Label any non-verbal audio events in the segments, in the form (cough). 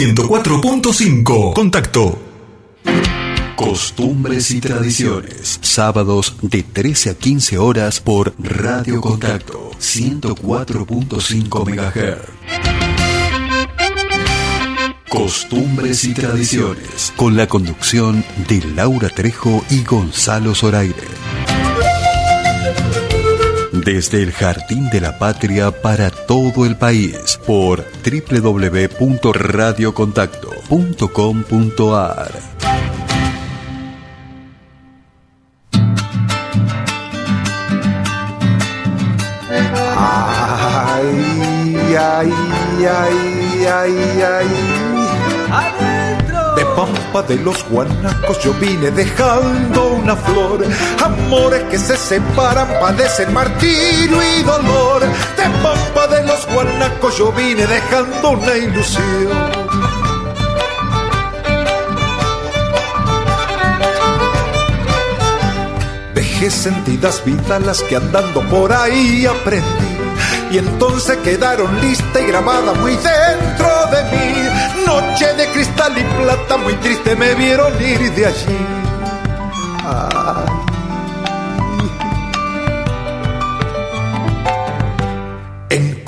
104.5. Contacto. Costumbres y tradiciones. Sábados de 13 a 15 horas por Radio Contacto 104.5 MHz. Costumbres y tradiciones. Con la conducción de Laura Trejo y Gonzalo Zoraire. Desde el Jardín de la Patria para todo el país por www.radiocontacto.com.ar. Pampa de los Guanacos yo vine dejando una flor. Amores que se separan padecen martirio y dolor. De Pampa de los Guanacos yo vine dejando una ilusión. Dejé sentidas vidas las que andando por ahí aprendí y entonces quedaron lista y grabada muy dentro de mí. Noche de cristal y plata, muy triste me vieron ir de allí. En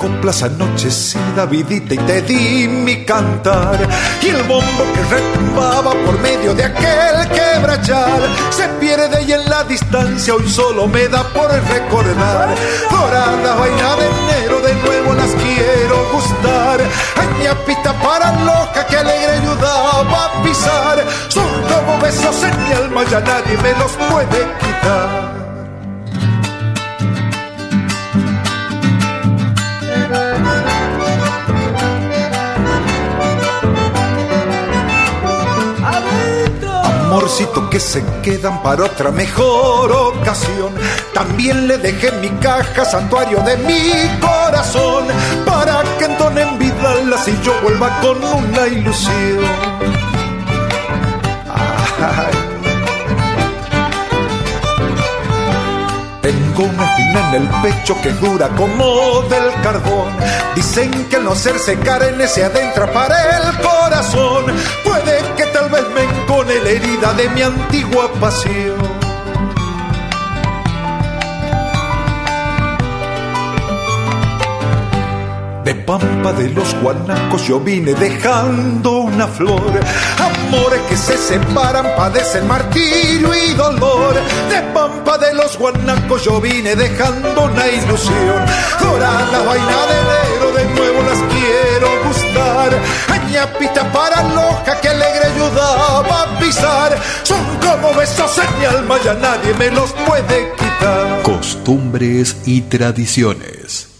coplas anochecida, vidita y te di mi cantar. Y el bombo que retumbaba por medio de aquel quebrachal se pierde y en la distancia hoy solo me da por recordar. Dorada vaina de enero, de nuevo las quiero gustar. Añapita para loca que alegre ayudaba a pisar. Son como besos en mi alma, ya nadie me los puede quitar. Amorcito que se quedan para otra mejor ocasión. También le dejé mi caja, santuario de mi corazón, para que entonen vidalas y yo vuelva con una ilusión. Tengo una espina en el pecho que dura como del carbón. Dicen que al no hacerse carne se adentra para el corazón. Puede que tal vez me encone la herida de mi antigua pasión. Pampa de los Guanacos yo vine dejando una flor. Amores que se separan, padecen martirio y dolor. De Pampa de los Guanacos yo vine dejando una ilusión. Dorada vaina de de nuevo las quiero gustar. Añapita para loja que alegre ayudaba a pisar. Son como besos en mi alma, ya nadie me los puede quitar. Costumbres y tradiciones.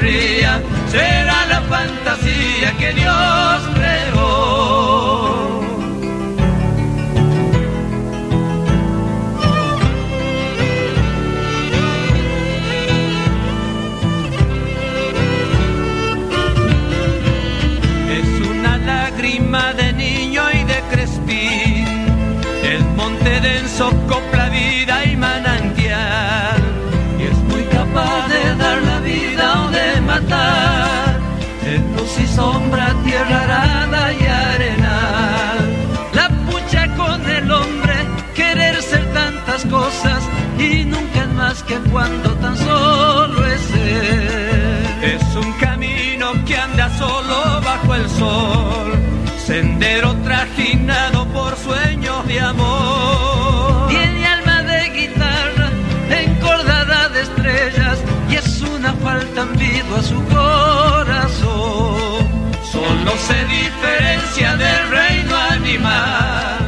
Ría, será la fantasía que Dios creó. Es una lágrima de niño y de crespín, el monte denso copla vida matar, en luz y sombra, tierra arada y arenal. La pucha con el hombre, querer ser tantas cosas y nunca es más que cuando tan solo es él. Es un camino que anda solo bajo el sol, sendero traje a su corazón. Solo se diferencia del reino animal,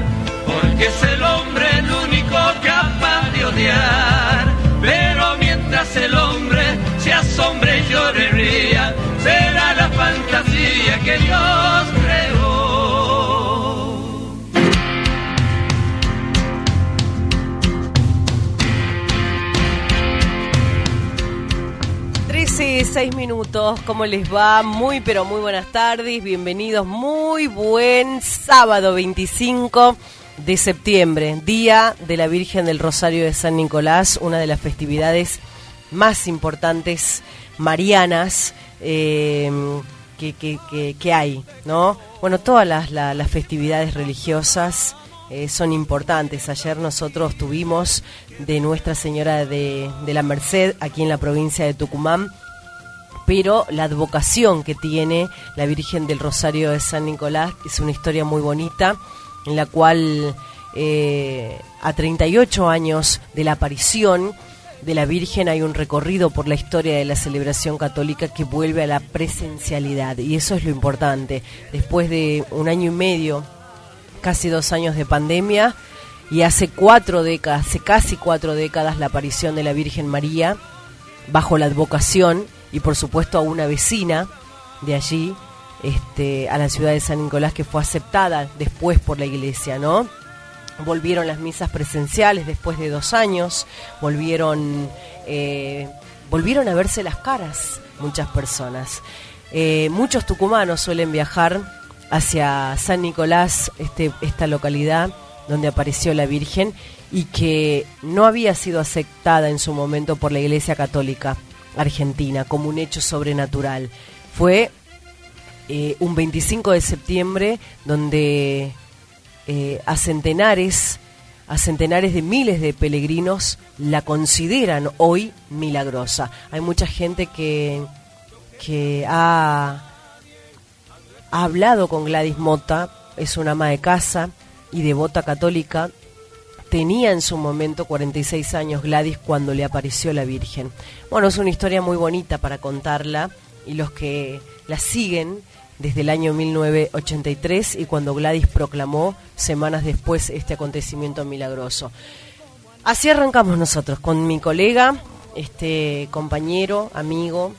porque es el hombre el único capaz de odiar. Pero mientras el hombre se asombre y llore ría, será la fantasía que Dios 13, 6 minutos, ¿cómo les va? Muy pero muy buenas tardes, bienvenidos, muy buen sábado 25 de septiembre, Día de la Virgen del Rosario de San Nicolás, una de las festividades más importantes marianas eh, que, hay, ¿no? Bueno, todas las, la- las festividades religiosas eh, son importantes. Ayer nosotros tuvimos de Nuestra Señora de la Merced aquí en la provincia de Tucumán, pero la advocación que tiene la Virgen del Rosario de San Nicolás es una historia muy bonita, en la cual eh, a 38 años de la aparición de la Virgen hay un recorrido por la historia de la celebración católica que vuelve a la presencialidad, y eso es lo importante. Después de un año y medio casi dos años de pandemia y hace cuatro décadas, hace casi cuatro décadas la aparición de la Virgen María bajo la advocación y por supuesto a una vecina de allí, este, a la ciudad de San Nicolás que fue aceptada después por la iglesia, ¿no? Volvieron las misas presenciales después de dos años, volvieron, eh, volvieron a verse las caras muchas personas. Eh, muchos tucumanos suelen viajar hacia San Nicolás, este, esta localidad donde apareció la Virgen y que no había sido aceptada en su momento por la Iglesia Católica Argentina como un hecho sobrenatural. Fue eh, un 25 de septiembre donde eh, a centenares a centenares de miles de peregrinos la consideran hoy milagrosa. Hay mucha gente que, que ha, ha hablado con Gladys Mota, es una ama de casa y devota católica. Tenía en su momento 46 años Gladys cuando le apareció la Virgen. Bueno, es una historia muy bonita para contarla y los que la siguen desde el año 1983 y cuando Gladys proclamó semanas después este acontecimiento milagroso. Así arrancamos nosotros con mi colega, este compañero, amigo,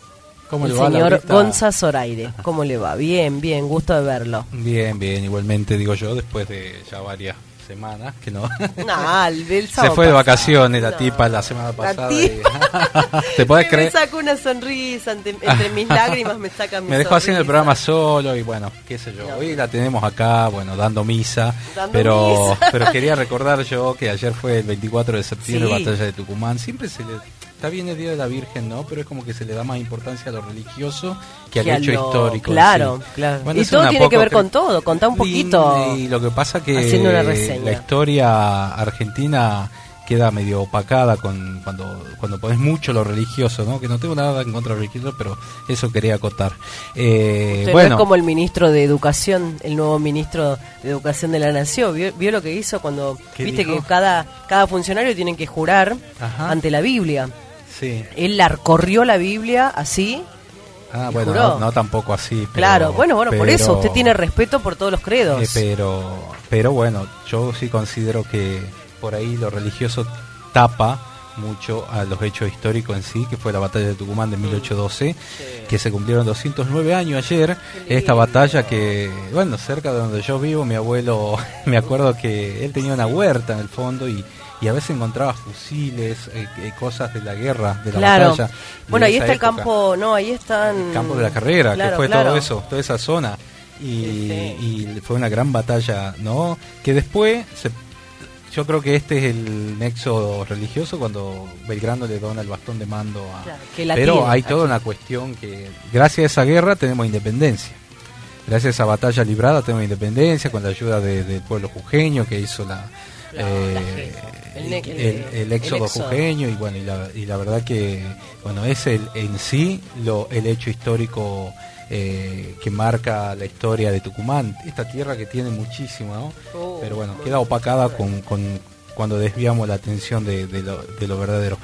¿Cómo el le va, señor Laurita? Gonza Zoraire. (laughs) ¿Cómo le va? Bien, bien, gusto de verlo. Bien, bien, igualmente digo yo, después de ya varias semanas que no. (laughs) Nah, el, el Se fue de vacaciones la No. tipa la semana La pasada. y- tipa. (laughs) ¿Te podés Me creer? sacó una sonrisa entre mis lágrimas, me saca mi (laughs) Me dejó haciendo el programa solo y bueno, qué sé yo. No. Hoy la tenemos acá, bueno, dando misa. Dando pero misa. pero quería recordar yo que ayer fue el 24 de septiembre, Sí. batalla de Tucumán. Siempre se le. Está bien el Día de la Virgen, ¿no? Pero es como que se le da más importancia a lo religioso que al Que a hecho lo- histórico. claro, sí. claro. Bueno, Y todo tiene que ver con todo. Contá un poquito. Y, y lo que pasa que haciendo una reseña. la historia argentina queda medio opacada con cuando cuando pones mucho lo religioso, ¿no? Que no tengo nada en contra de religioso, pero eso quería acotar. Eh, Usted no bueno, es como el ministro de Educación, el nuevo ministro de Educación de la Nación. ¿Vio, vio lo que hizo cuando, ¿Qué viste dijo? que cada, cada funcionario tiene que jurar Ajá. ante la Biblia? Sí. Él la corrió la Biblia así. Ah, bueno, no, no tampoco así. pero- claro, bueno, bueno, por eso usted tiene respeto por todos los credos. Eh, pero, pero bueno, yo sí considero que por ahí lo religioso tapa mucho a los hechos históricos en sí, que fue la batalla de Tucumán de 1812, que se cumplieron 209 años ayer. Esta batalla que, bueno, cerca de donde yo vivo, mi abuelo, (laughs) me acuerdo que él tenía una huerta en el fondo y, y a veces encontraba fusiles, eh, eh, cosas de la guerra, de la claro. batalla. Bueno, ahí está el campo, no, ahí están... el campo de la carrera, Claro, que fue claro. todo eso, toda esa zona. Y, Sí, y fue una gran batalla, ¿no? Que después, se- yo creo que este es el nexo religioso cuando Belgrano le dona el bastón de mando a... Que Pero hay toda una cuestión que, gracias a esa guerra, tenemos independencia. Gracias a esa batalla librada tenemos independencia con la ayuda de- del pueblo jujeño que hizo La- eh, el ne- el, el- el éxodo jujeño y bueno y la, y la verdad que bueno es el en sí lo el hecho histórico eh, que marca la historia de Tucumán, esta tierra que tiene muchísimo, ¿no? Oh, pero bueno, queda opacada con, con cuando desviamos la atención de, de lo, de lo verdadero.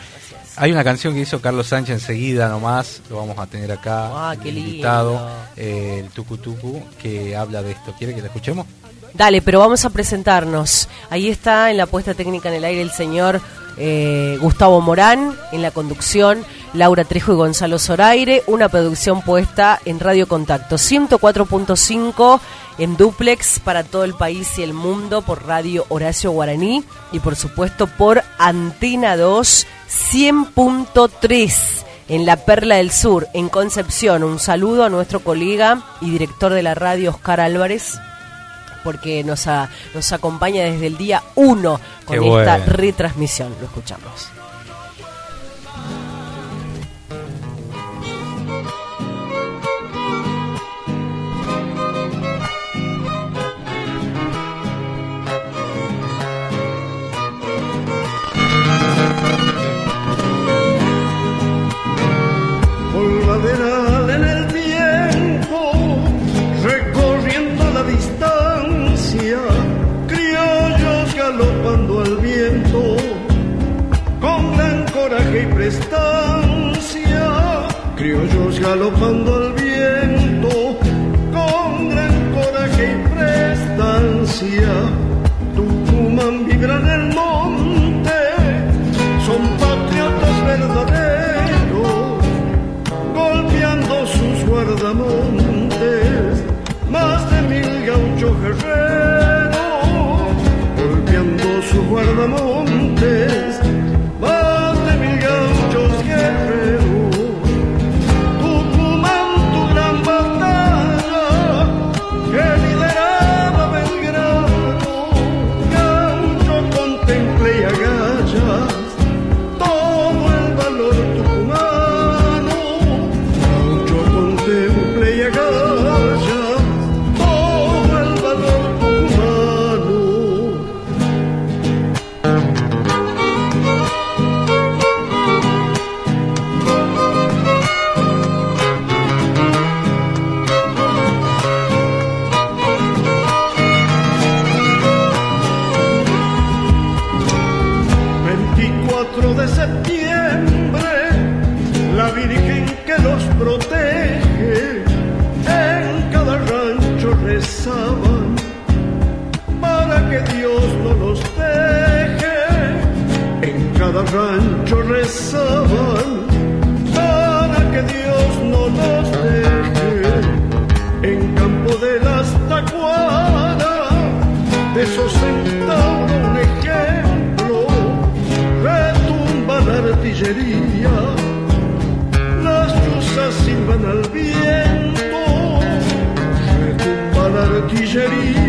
Hay una canción que hizo Carlos Sánchez enseguida nomás, lo vamos a tener acá, Ah, invitado, eh, el Tucu Tucu, que habla de esto. ¿Quiere que la escuchemos? Dale, pero vamos a presentarnos. Ahí está en la puesta técnica en el aire el señor eh, Gustavo Morán, en la conducción Laura Trejo y Gonzalo Zoraire, una producción puesta en Radio Contacto 104.5 en duplex para todo el país y el mundo por Radio Horacio Guaraní y por supuesto por Antena 2 100.3 en la Perla del Sur, en Concepción. Un saludo a nuestro colega y director de la radio, Oscar Álvarez, porque nos, a- nos acompaña desde el día 1 con Qué esta bueno. retransmisión. Lo escuchamos. Galopando al viento, con gran coraje y prestancia, Tucumán vibra el monte, digérer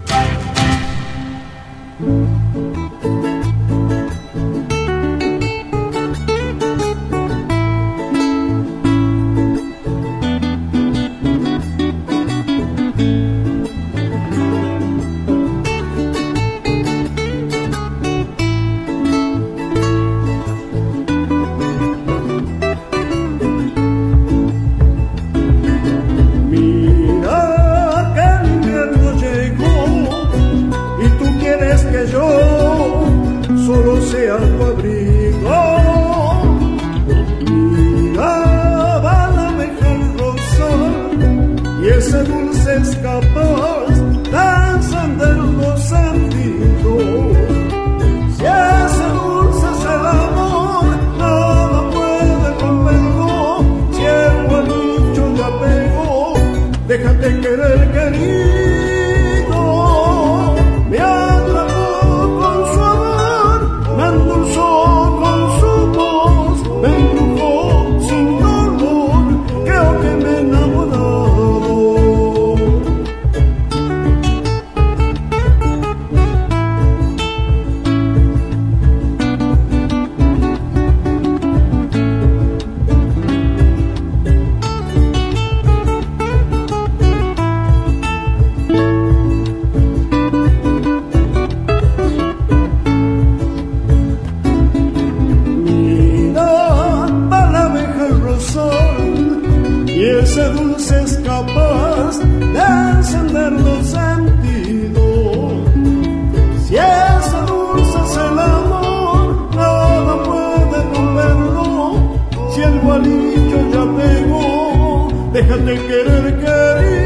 Déjate querer, querer.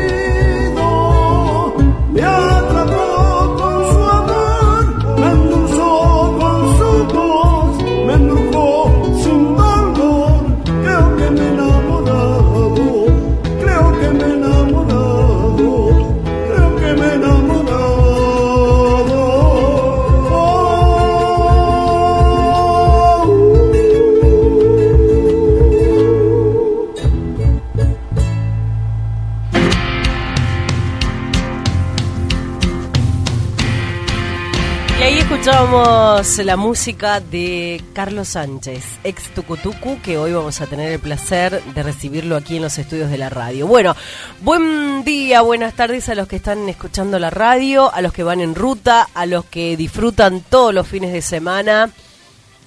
La música de Carlos Sánchez, ex Tucutucu, que hoy vamos a tener el placer de recibirlo aquí en los estudios de la radio. Bueno, buen día, buenas tardes a los que están escuchando la radio, a los que van en ruta, a los que disfrutan todos los fines de semana.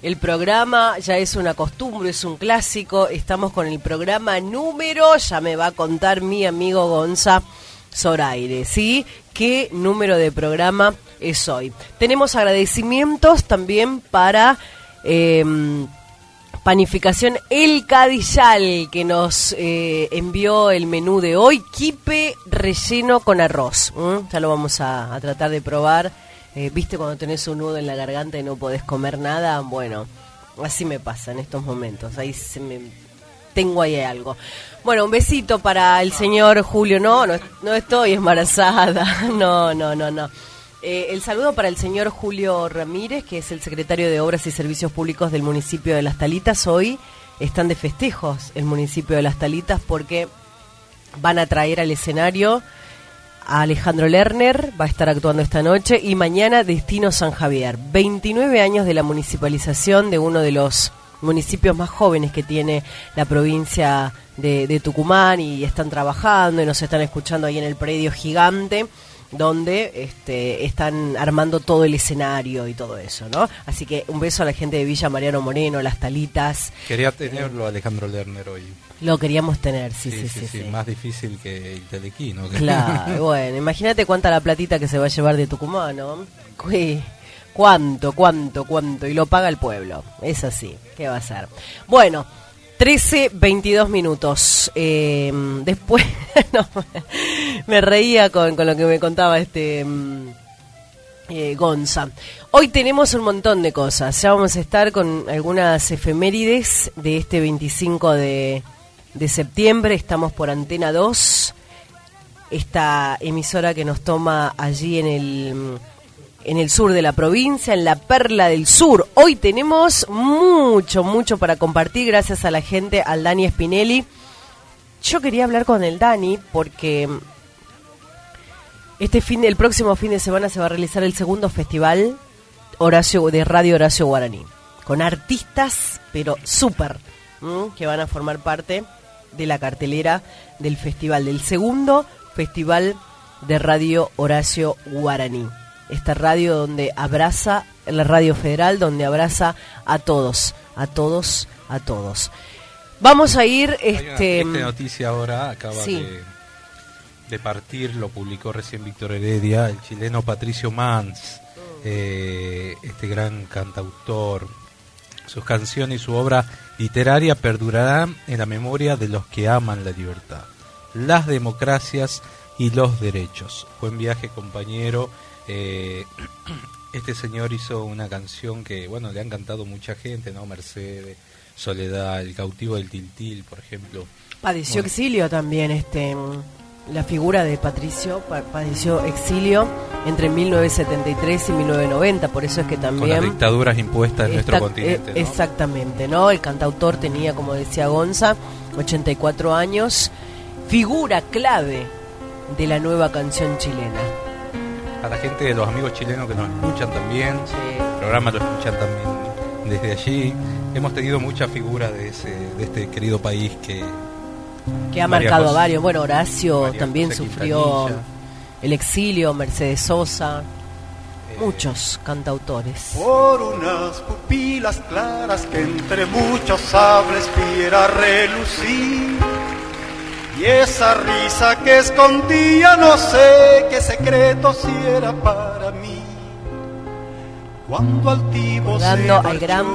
El programa ya es una costumbre, es un clásico. Estamos con el programa número, ya me va a contar mi amigo Gonza Zoraire, ¿sí? ¿Qué número de programa es hoy? Tenemos agradecimientos también para em, Panificación El Cadillal, que nos eh, envió el menú de hoy, kipe relleno con arroz. Ya lo vamos a, a tratar de probar. Eh, ¿Viste cuando tenés un nudo en la garganta y no podés comer nada? Bueno, así me pasa en estos momentos. Ahí se me tengo ahí algo. Bueno, un besito para el señor Julio. No, no, no estoy embarazada. (laughs) No, no, no, no. Eh, el saludo para el señor Julio Ramírez, que es el secretario de Obras y Servicios Públicos del municipio de Las Talitas. Hoy están de festejos el municipio de Las Talitas porque van a traer al escenario a Alejandro Lerner, va a estar actuando esta noche, y mañana Destino San Javier. 29 años de la municipalización de uno de los municipios más jóvenes que tiene la provincia de, Tucumán y están trabajando y nos están escuchando ahí en el predio gigante donde este, están armando todo el escenario y todo eso, ¿no? Así que un beso a la gente de Villa Mariano Moreno, Las Talitas. Quería tenerlo Alejandro Lerner hoy. Lo queríamos tener, sí, sí, sí. sí, Más difícil que el Telequino. Claro, (laughs) bueno, imagínate cuánta la platita que se va a llevar de Tucumán, ¿no? cuánto, cuánto, cuánto, y lo paga el pueblo. Es así, ¿qué va a ser? Bueno, 13, 22 minutos. Eh, después, (laughs) me reía con, con, lo que me contaba este mm, eh, Gonza. Hoy tenemos un montón de cosas. Ya vamos a estar con algunas efemérides de este 25 de, de septiembre. Estamos por Antena 2, esta emisora que nos toma allí en el en el sur de la provincia, en la Perla del Sur. Hoy tenemos mucho, mucho para compartir gracias a la gente, al Dani Spinelli. Yo quería hablar con el Dani porque este fin, el próximo fin de semana se va a realizar el segundo festival Horacio de Radio Horacio Guaraní, con artistas, pero súper, que van a formar parte de la cartelera del festival, del segundo festival de Radio Horacio Guaraní esta radio donde abraza, la radio federal, donde abraza a todos, a todos, a todos. Vamos a ir... este Esta noticia ahora acaba de, de, partir, lo publicó recién Víctor Heredia, el chileno Patricio Mans, eh, este gran cantautor. Sus canciones y su obra literaria perdurarán en la memoria de los que aman la libertad, las democracias y los derechos. Buen viaje, compañero eh, (clears throat) este señor hizo una canción que, bueno, le han cantado mucha gente, ¿no? Mercedes, Soledad, El cautivo del Tiltil, por ejemplo. Padeció exilio también, este la figura de Patricio padeció exilio entre 1973 y 1990, por eso es que también... Con las dictaduras impuestas en nuestro continente. Exactamente, ¿no? El cantautor tenía, como decía Gonza, 84 años, figura clave de la nueva canción chilena a la gente de los amigos chilenos que nos escuchan también. El programa lo escuchan también desde allí. Hemos tenido muchas figuras de, ese, de este querido país que... Que ha marcado a varios. Bueno, Horacio también sufrió el exilio, Mercedes Sosa. Eh, muchos cantautores. Por unas pupilas claras que entre muchos sables viera relucir y esa risa que escondía no sé qué secreto si era para mí. Cuando altivo se al gran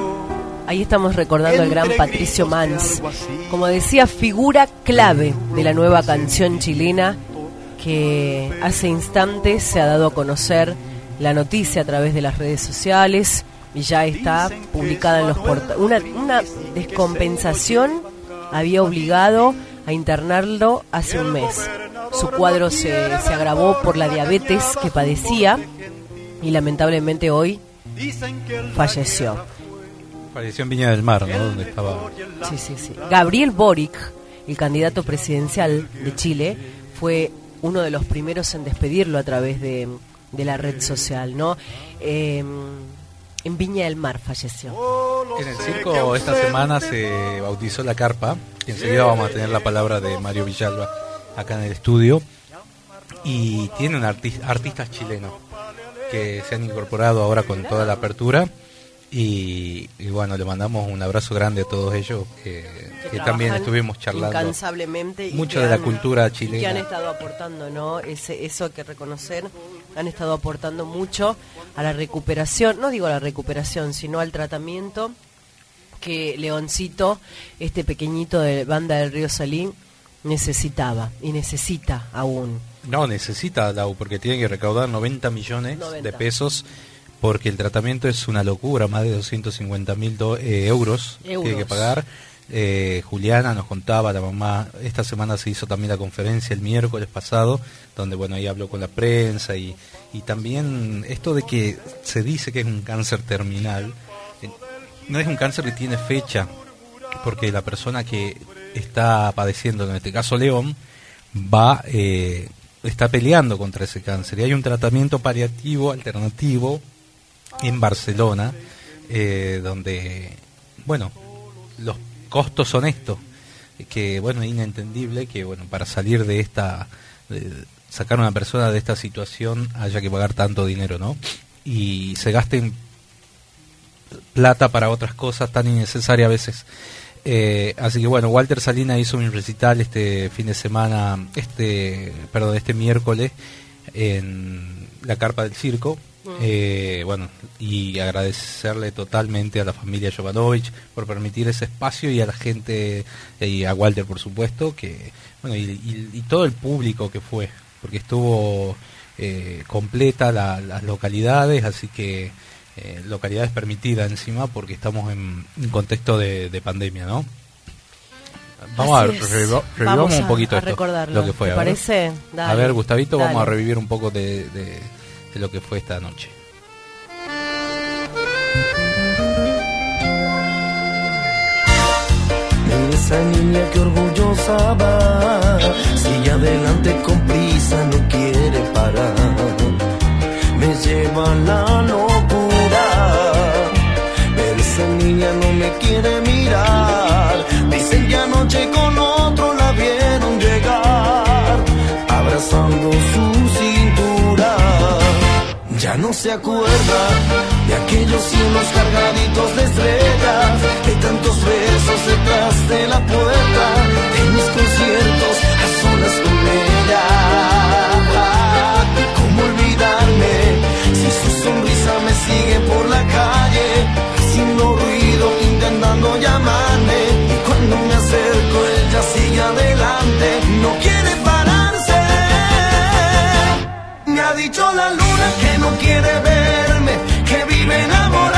Ahí estamos recordando al gran Patricio Mans, como decía, figura clave de la nueva canción chilena que hace instantes se ha dado a conocer la noticia a través de las redes sociales y ya está publicada en los portales. Una, una descompensación había obligado a internarlo hace un mes. Su cuadro se, se agravó por la diabetes que padecía y lamentablemente hoy falleció. Falleció en Viña del Mar, ¿no? Donde estaba. Sí, sí, sí. Gabriel Boric, el candidato presidencial de Chile, fue uno de los primeros en despedirlo a través de, de la red social, ¿no? Eh, en Viña del Mar falleció. En el circo esta semana se bautizó la carpa. Enseguida vamos a tener la palabra de Mario Villalba acá en el estudio. Y tienen arti- artistas chilenos que se han incorporado ahora con toda la apertura. Y, y bueno, le mandamos un abrazo grande a todos ellos que, que también estuvimos charlando. incansablemente mucho de la cultura y que han chilena. estado aportando no ese eso hay que reconocer han estado aportando mucho a la recuperación no digo a la recuperación sino al tratamiento que Leoncito este pequeñito de banda del río Salín necesitaba y necesita aún No, necesita Lau porque tiene que recaudar 90 millones 90. de pesos porque el tratamiento es una locura, más de 250 mil eh, euros, tiene Euros. que pagar. Eh, Juliana nos contaba, la mamá, esta semana se hizo también la conferencia el miércoles pasado, donde bueno, ahí habló con la prensa y, y también esto de que se dice que es un cáncer terminal, eh, no es un cáncer que tiene fecha, porque la persona que está padeciendo, en este caso León, va, eh, está peleando contra ese cáncer. Y hay un tratamiento paliativo alternativo en Barcelona, eh, donde, bueno, los costos son estos, que bueno, es inentendible que, bueno, para salir de esta, de sacar a una persona de esta situación haya que pagar tanto dinero, ¿no? Y se gasten plata para otras cosas tan innecesarias a veces. Eh, así que bueno, Walter Salina hizo un recital este fin de semana, este, perdón, este miércoles en la carpa del circo. Eh, bueno, y agradecerle totalmente a la familia Jovanovich por permitir ese espacio y a la gente, eh, y a Walter por supuesto, que bueno, y, y- y todo el público que fue, porque estuvo eh, completa la- las localidades, así que eh, localidades permitidas encima, porque estamos en un contexto de, de pandemia, ¿no? Vamos Así a Vamos revivamos a- un poquito a esto, lo que fue. ¿Te a ver. parece? A Dale, ver, Gustavito, vamos a revivir un poco de, de- de lo que fue esta noche. Esa niña que orgullosa va, sigue adelante con prisa, no quiere parar. Me lleva a la locura, pero esa niña no me quiere mirar. Dicen que anoche con otro la vieron llegar, abrazando su cintura. Ya no se acuerda de aquellos cielos cargaditos de estrellas, de tantos besos detrás de la puerta, de mis conciertos a solas con ella. ¿Cómo olvidarme si su sonrisa me sigue por la calle, haciendo ruido, intentando llamarme? Y cuando me acerco, ella sigue adelante, no quiere pararse. Dicho la luna que no quiere verme, que vive enamorada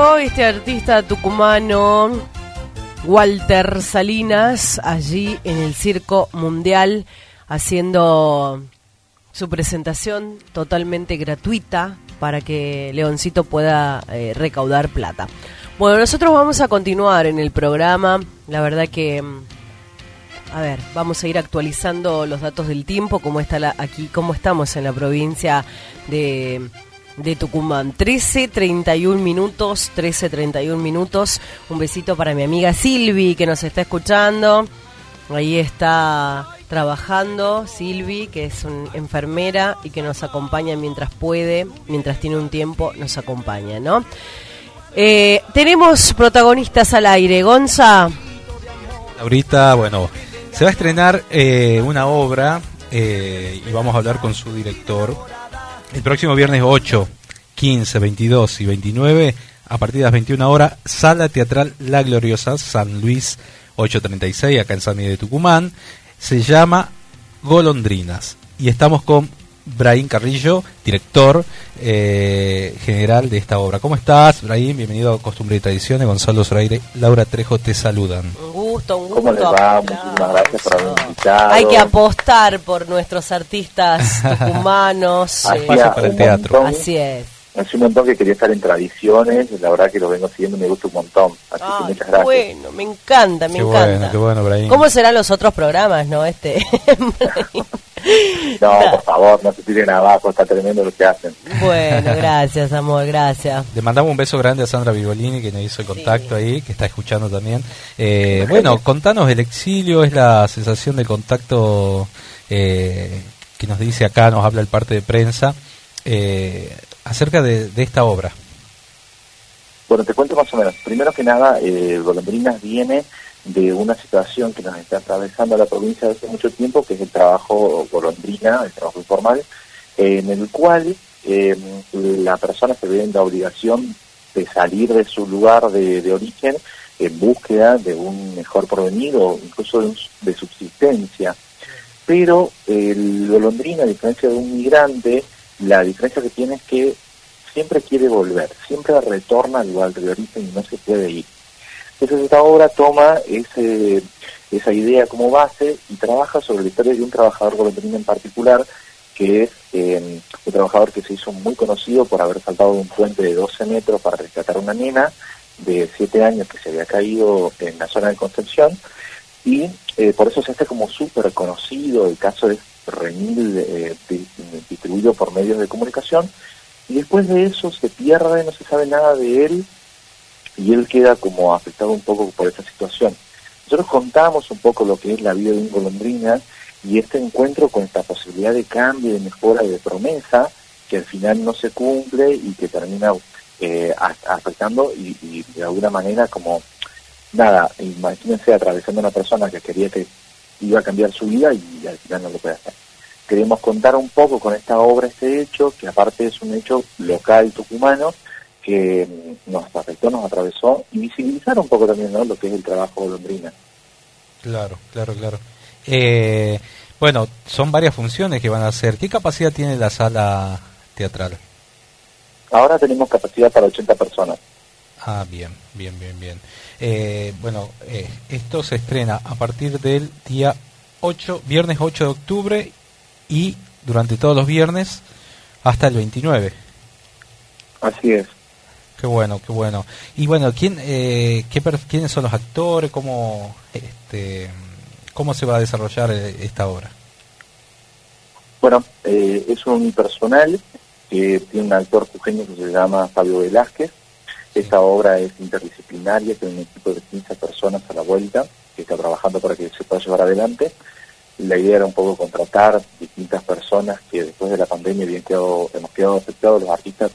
este artista tucumano, Walter Salinas, allí en el Circo Mundial, haciendo su presentación totalmente gratuita para que Leoncito pueda eh, recaudar plata. Bueno, nosotros vamos a continuar en el programa. La verdad que, mm, a ver, vamos a ir actualizando los datos del tiempo, cómo está aquí, cómo estamos en la provincia de, de Tucumán. 13, 31 minutos, 13, 31 minutos. Un besito para mi amiga Silvi que nos está escuchando. Ahí está trabajando Silvi, que es una enfermera y que nos acompaña mientras puede, mientras tiene un tiempo, nos acompaña, ¿no? Eh, tenemos protagonistas al aire. Gonza. Ahorita, bueno, se va a estrenar eh, una obra eh, y vamos a hablar con su director. El próximo viernes 8, 15, 22 y 29, a partir de las 21 horas, Sala Teatral La Gloriosa, San Luis 836, acá en San Miguel de Tucumán. Se llama Golondrinas. Y estamos con Brahim Carrillo, director eh, general de esta obra. ¿Cómo estás, Brahim? Bienvenido a Costumbre y Tradiciones. Gonzalo Zoraire, Laura Trejo te saludan. Un gusto, un gusto. ¿Cómo les va? Muchísimas gracias por haberme invitado. Hay que apostar por nuestros artistas (laughs) tucumanos. Eh, Espacio para el teatro. montón- así es. Hace un montón que quería estar en tradiciones, la verdad que lo vengo siguiendo y me gusta un montón. Así que muchas gracias. bueno, me encanta, me qué encanta. bueno, qué bueno, Brahim. ¿Cómo serán los otros programas, no? Este. (laughs) No, por favor, no se tiren abajo, está tremendo lo que hacen. bueno, (laughs) gracias, amor, gracias. Le mandamos un beso grande a Sandra Virgolini que nos hizo el contacto ahí, que está escuchando también. Eh, bueno, contanos, el exilio es la sensación de contacto eh, que nos dice acá, nos habla el parte de prensa, eh, acerca de, de esta obra. Bueno, te cuento más o menos. Primero que nada, eh, Golondrinas viene de una situación que nos está atravesando la provincia desde hace mucho tiempo, que es el trabajo golondrina, el trabajo informal, en el cual eh, la persona se ve en la obligación de salir de su lugar de, de origen en búsqueda de un mejor porvenir o incluso de, un- de subsistencia. Pero el golondrina, a diferencia de un migrante, la diferencia que tiene es que siempre quiere volver, siempre retorna al lugar de origen y no se puede ir. Entonces esta obra toma ese, esa idea como base y trabaja sobre la historia de un trabajador golondrina en particular, que es eh, un trabajador que se hizo muy conocido por haber saltado de un puente de 12 metros para rescatar a una nena de 7 años que se había caído en la zona de Concepción y eh, por eso se hace como súper conocido, el caso es remil eh, di- distribuido por medios de comunicación y después de eso se pierde, no se sabe nada de él y él queda como afectado un poco por esta situación. Nosotros contamos un poco lo que es la vida de un golondrina y este encuentro con esta posibilidad de cambio, de mejora y de promesa que al final no se cumple y que termina eh, afectando y, y de alguna manera como nada, imagínense atravesando una persona que quería que iba a cambiar su vida y al final no lo puede hacer. Queremos contar un poco con esta obra este hecho, que aparte es un hecho local tucumano, que mm, nos afectó, nos atravesó, y visibilizar un poco también ¿no? lo que es el trabajo golondrina. Claro, claro, claro. Eh, bueno, son varias funciones que van a hacer. ¿Qué capacidad tiene la sala teatral? Ahora tenemos capacidad para 80 personas. Ah, bien, bien, bien, bien. Eh, bueno, eh, esto se estrena a partir del día 8, viernes 8 de octubre y durante todos los viernes hasta el 29. Así es. Qué bueno, qué bueno. Y bueno, ¿quién, eh, qué ¿quiénes son los actores? ¿Cómo, este, ¿Cómo se va a desarrollar eh, esta obra? Bueno, eh, es un personal que tiene un actor jujeño que se llama Fabio Velázquez. Esta obra es interdisciplinaria, tiene un equipo de 15 personas a la vuelta que está trabajando para que se pueda llevar adelante. La idea era un poco contratar distintas personas que después de la pandemia bien quedado, hemos quedado afectados los artistas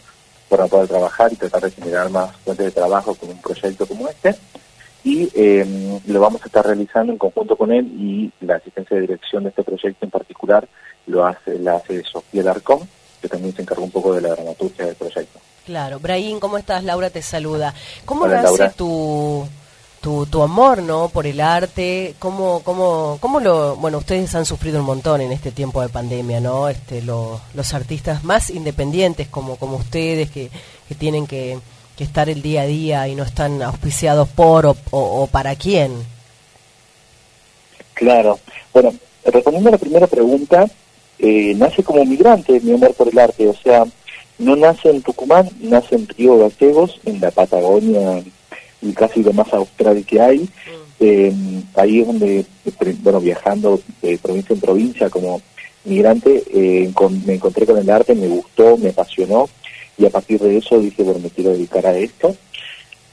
no poder trabajar y tratar de generar más fuentes de trabajo con un proyecto como este. Y eh, lo vamos a estar realizando en conjunto con él y la asistencia de dirección de este proyecto en particular lo hace, la hace Sofía Larcón, que también se encargó un poco de la dramaturgia del proyecto. Claro, Brahim, ¿cómo estás? Laura te saluda. ¿Cómo Hola, nace tu, tu, tu amor, no, por el arte? ¿Cómo, cómo, cómo lo, bueno, ustedes han sufrido un montón en este tiempo de pandemia, ¿no? Este, lo- los artistas más independientes como, como ustedes que, que tienen que, que estar el día a día y no están auspiciados por o, o- o para quién. Claro. Bueno, respondiendo a la primera pregunta, eh, nace como migrante mi amor por el arte, o sea, no nace en Tucumán, nace en Río Gallegos, en la Patagonia, y casi lo más austral que hay. Eh, ahí es donde, eh, bueno, viajando de provincia en provincia como migrante, eh, me encontré con el arte, me gustó, me apasionó, y a partir de eso dije, bueno, me quiero dedicar a esto.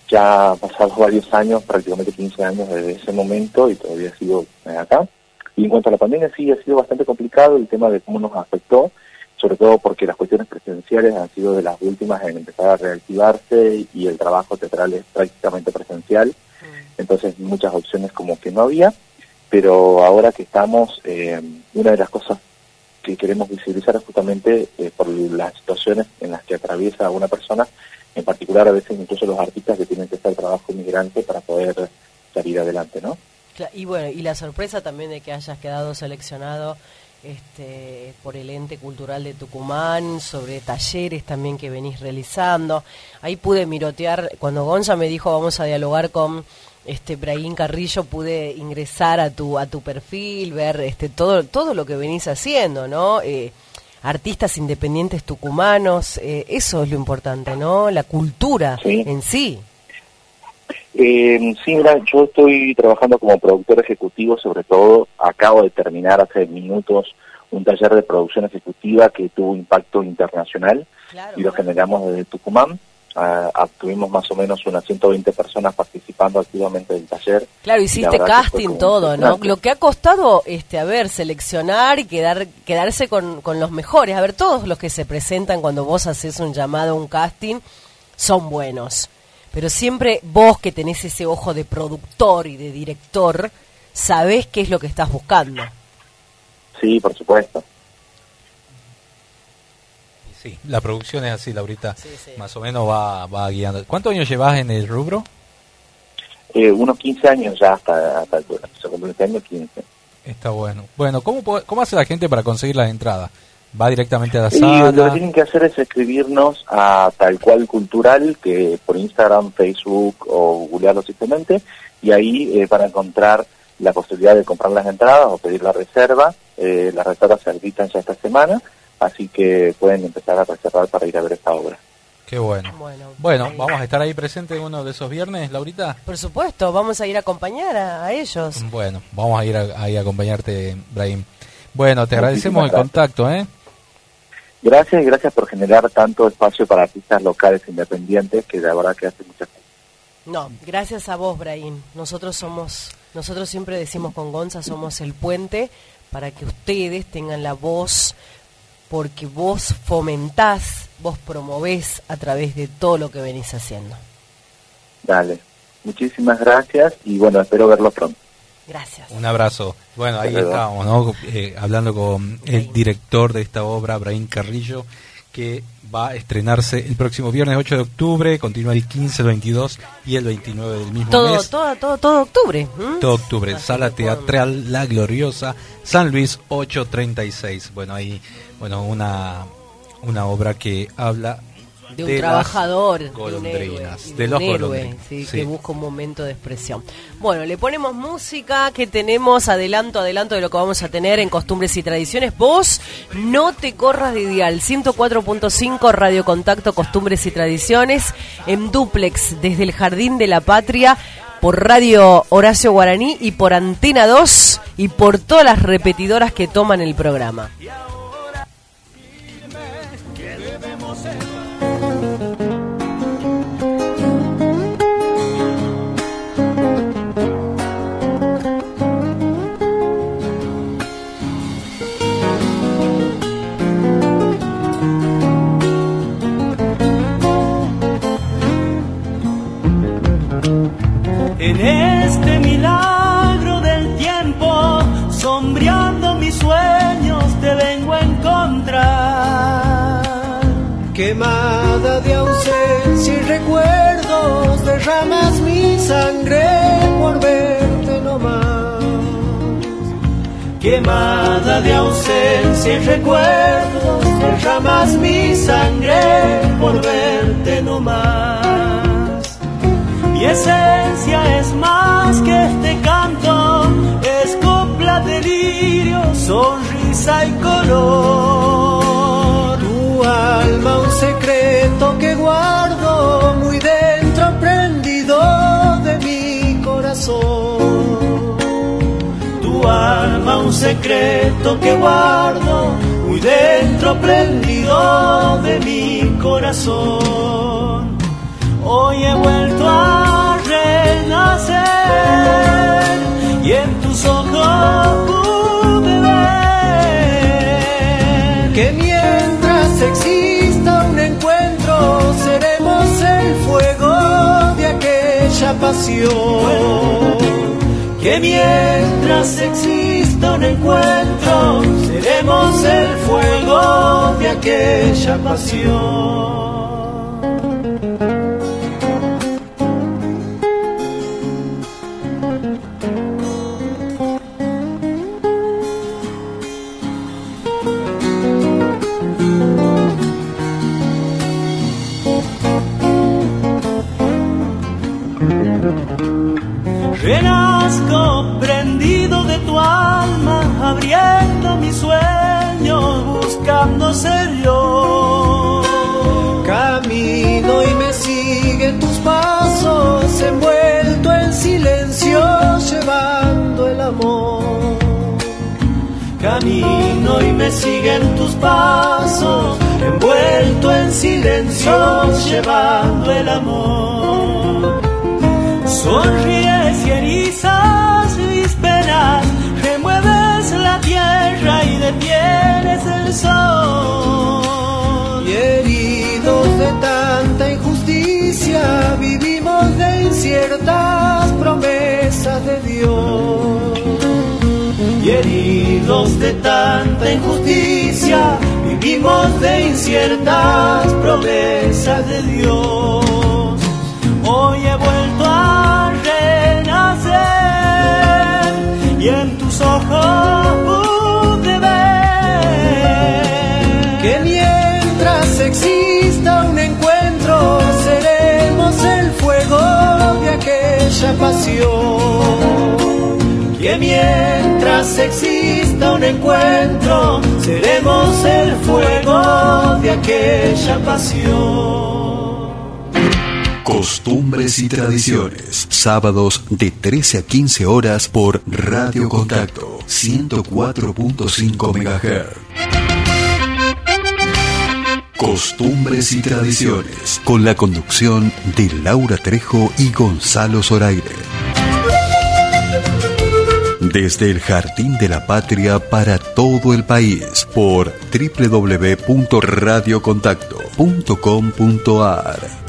Ya pasados varios años, prácticamente 15 años desde ese momento, y todavía sigo acá. Y en cuanto a la pandemia, sí, ha sido bastante complicado el tema de cómo nos afectó, sobre todo porque las cuestiones presenciales han sido de las últimas en empezar a reactivarse y el trabajo teatral es prácticamente presencial, entonces muchas opciones como que no había, pero ahora que estamos, eh, una de las cosas que queremos visibilizar es justamente eh, por las situaciones en las que atraviesa una persona, en particular a veces incluso los artistas que tienen que hacer trabajo migrante para poder salir adelante, ¿no? Y bueno, y la sorpresa también de que hayas quedado seleccionado este, por el ente cultural de Tucumán, sobre talleres también que venís realizando. Ahí pude mirotear, cuando Gonza me dijo vamos a dialogar con este Brahim Carrillo, pude ingresar a tu a tu perfil, ver este todo todo lo que venís haciendo, ¿no? Eh, artistas independientes tucumanos, eh, eso es lo importante, ¿no? La cultura Sí. en sí. Eh, sí, mira, yo estoy trabajando como productor ejecutivo, sobre todo acabo de terminar hace minutos un taller de producción ejecutiva que tuvo impacto internacional Claro, y lo generamos desde Tucumán. Ah, ah, tuvimos más o menos unas 120 personas participando activamente del taller. Claro, hiciste casting todo, ¿no? Lo que ha costado, este, a ver, seleccionar y quedar, quedarse con, con los mejores. A ver, todos los que se presentan cuando vos haces un llamado, un casting, son buenos. Pero siempre vos que tenés ese ojo de productor y de director, sabés qué es lo que estás buscando. Sí, por supuesto. Sí, la producción es así, Laurita. Sí, sí. Más o menos va, va guiando. ¿Cuántos años llevas en el rubro? Eh, unos 15 años ya hasta, hasta. Se cumple este año 15. Está bueno. Bueno, ¿cómo, puede- ¿cómo hace la gente para conseguir las entradas? ¿Va directamente a la Y lo que sala? tienen que hacer es escribirnos a tal cual cultural, que por Instagram, Facebook o googlearlo simplemente, y ahí eh, van a encontrar la posibilidad de comprar las entradas o pedir la reserva. Eh, las reservas se habilitan ya esta semana, así que pueden empezar a reservar para ir a ver esta obra. Qué bueno. Bueno, vamos a estar ahí presentes uno de esos viernes, Laurita. Por supuesto, vamos a ir a acompañar a, a ellos. Bueno, vamos a ir a- ahí a acompañarte, Brahim. Bueno, te agradecemos el contacto, ¿eh? Gracias y gracias por generar tanto espacio para artistas locales independientes, que la verdad que hace mucha falta. No, gracias a vos, Brahim. Nosotros somos, nosotros siempre decimos con Gonza, somos el puente para que ustedes tengan la voz, porque vos fomentás, vos promovés a través de todo lo que venís haciendo. Dale. Muchísimas gracias y bueno, espero verlo pronto. Gracias. Un abrazo. Bueno, ahí estábamos, ¿no? Eh, hablando con el director de esta obra, Brahim Carrillo, que va a estrenarse el próximo viernes 8 de octubre, continúa el 15, el 22 y el 29 del mismo Todo, mes. todo, todo, todo octubre. Todo octubre, Así Sala Teatral La Gloriosa, San Luis 836. Bueno, ahí, bueno, una, una obra que habla de un trabajador, de un golondrinas, héroe, y de los un héroe, golondrinas. sí, Sí. que busca un momento de expresión. Bueno, le ponemos música que tenemos, adelanto, adelanto de lo que vamos a tener en Costumbres y Tradiciones. Vos no te corras de dial, 104.5 Radio Contacto Costumbres y Tradiciones, en duplex desde el Jardín de la Patria, por Radio Horacio Guaraní y por Antena 2 y por todas las repetidoras que toman el programa. En este milagro del tiempo, sombreando mis sueños, te vengo a encontrar. Quemada de ausencia y recuerdos, derramas mi sangre por verte nomás. Quemada de ausencia y recuerdos, derramas mi sangre por verte nomás. Mi esencia es más que este canto, es copla, delirio, sonrisa y color. Tu alma un secreto que guardo muy dentro prendido de mi corazón. Tu alma un secreto que guardo muy dentro prendido de mi corazón. Hoy he vuelto a y en tus ojos pude ver que mientras exista un encuentro seremos el fuego de aquella pasión. Que mientras exista un encuentro seremos el fuego de aquella pasión. Abriendo mi sueño, buscando ser yo. Camino y me siguen tus pasos, envuelto en silencio, llevando el amor. Camino y me siguen tus pasos, envuelto en silencio, llevando el amor. Sonríes y erizas detienes el sol. Y heridos de tanta injusticia, vivimos de inciertas promesas de Dios. Y heridos de tanta injusticia, vivimos de inciertas promesas de Dios. Hoy he vuelto a renacer y en tus ojos pasión. Que mientras exista un encuentro seremos el fuego de aquella pasión. Costumbres y tradiciones. Sábados de 13 a 15 horas por Radio Contacto 104.5 MHz. Costumbres y tradiciones. Con la conducción de Laura Trejo y Gonzalo Zoraire. Desde el Jardín de la Patria para todo el país por www.radiocontacto.com.ar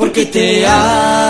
porque te amo.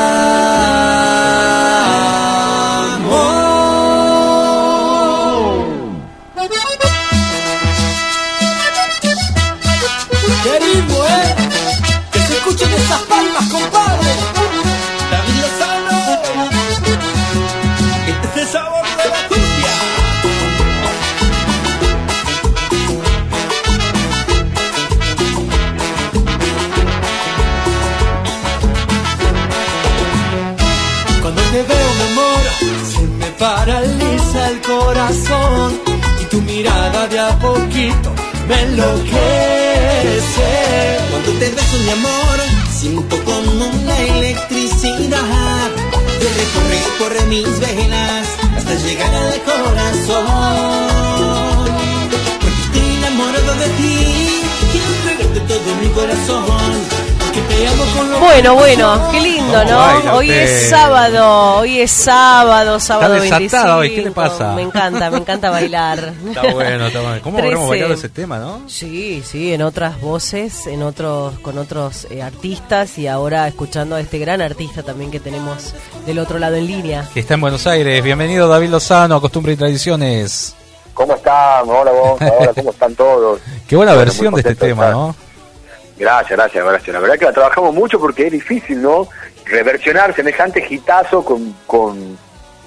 Y tu mirada de a poquito me enloquece. Cuando te beso mi amor, siento como una electricidad que recorre por mis venas hasta llegar al corazón. Porque estoy enamorado de ti, quiero entregarte todo mi corazón. Bueno, bueno, qué lindo, ¿Cómo ¿no? Hoy es sábado, hoy es sábado, sábado desatada 25. hoy, ¿qué le pasa? Me encanta, me encanta bailar. Está bueno, está bueno. ¿Cómo habremos 13. bailado ese tema, no? Sí, sí, en otras voces, en otros, con otros eh, artistas y ahora escuchando a este gran artista también que tenemos del otro lado en línea. Que está en Buenos Aires. Bienvenido David Lozano, a Costumbre y Tradiciones. ¿Cómo están? Hola vos, (laughs) ahora, ¿cómo están todos? Qué buena Bueno, versión de este tema, estar. ¿no? Gracias, gracias, gracias. La verdad que la trabajamos mucho porque es difícil, ¿no? Reversionar semejante gitazo con, con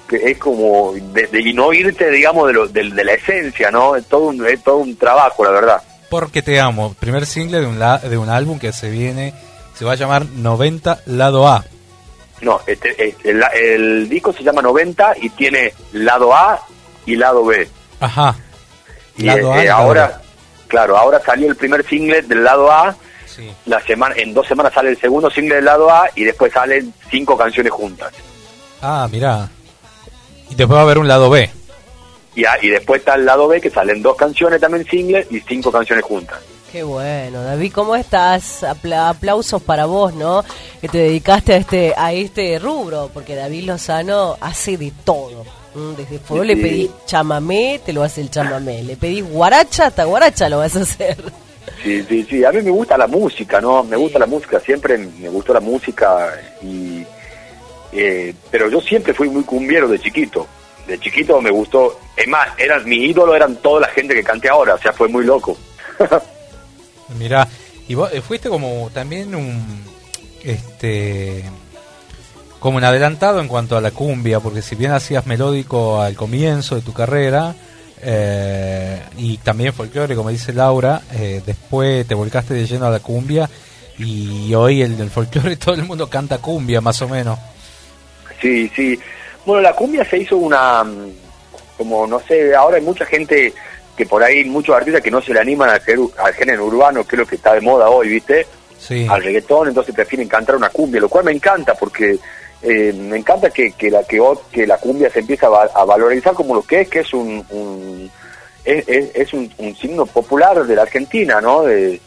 que es como de, de- y no irte, digamos, de, lo, de, de la esencia, ¿no? Es todo un, es todo un trabajo, la verdad. Porque te amo. Primer single de un, la- de un álbum que se viene Se va a llamar 90 Lado A. No, este, este, el, el disco se llama 90 y tiene lado A y lado B. Ajá. Y Lado A eh, y lado ahora, claro, ahora salió el primer single del lado A. Sí. La semana, en dos semanas sale el segundo single del lado A y después salen cinco canciones juntas. Ah, mirá. Y después va a haber un lado B. Y, a- y después está el lado B que salen dos canciones también singles y cinco canciones juntas. Qué bueno, David, ¿cómo estás? Apla- aplausos para vos, ¿no? Que te dedicaste a este a este rubro, porque David Lozano hace de todo. Desde fuego le pedís chamamé, te lo hace el chamamé. Le pedís guaracha, hasta guaracha lo vas a hacer. Sí, sí, sí. A mí me gusta la música, ¿no? Me gusta la música, siempre me gustó la música y... eh, pero yo siempre fui muy cumbiero de chiquito. De chiquito me gustó... Es más, eran, mi ídolo eran toda la gente que canté ahora, o sea, fue muy loco. (laughs) Mirá, y vos eh, fuiste como también un este como un adelantado en cuanto a la cumbia, porque si bien hacías melódico al comienzo de tu carrera eh, y también folclore, como dice Laura, eh, después te volcaste de lleno a la cumbia y hoy el del folclore todo el mundo canta cumbia más o menos. Sí, sí. Bueno, la cumbia se hizo una, mm, como no sé, ahora hay mucha gente que por ahí, muchos artistas que no se le animan al, al género urbano, que es lo que está de moda hoy, ¿viste? Sí. Al reggaetón, entonces prefieren cantar una cumbia, lo cual me encanta porque eh, me encanta que, que la que, que la cumbia se empieza a, va- a valorizar como lo que es, que es un, un- es, un, signo popular de la Argentina, ¿no? De,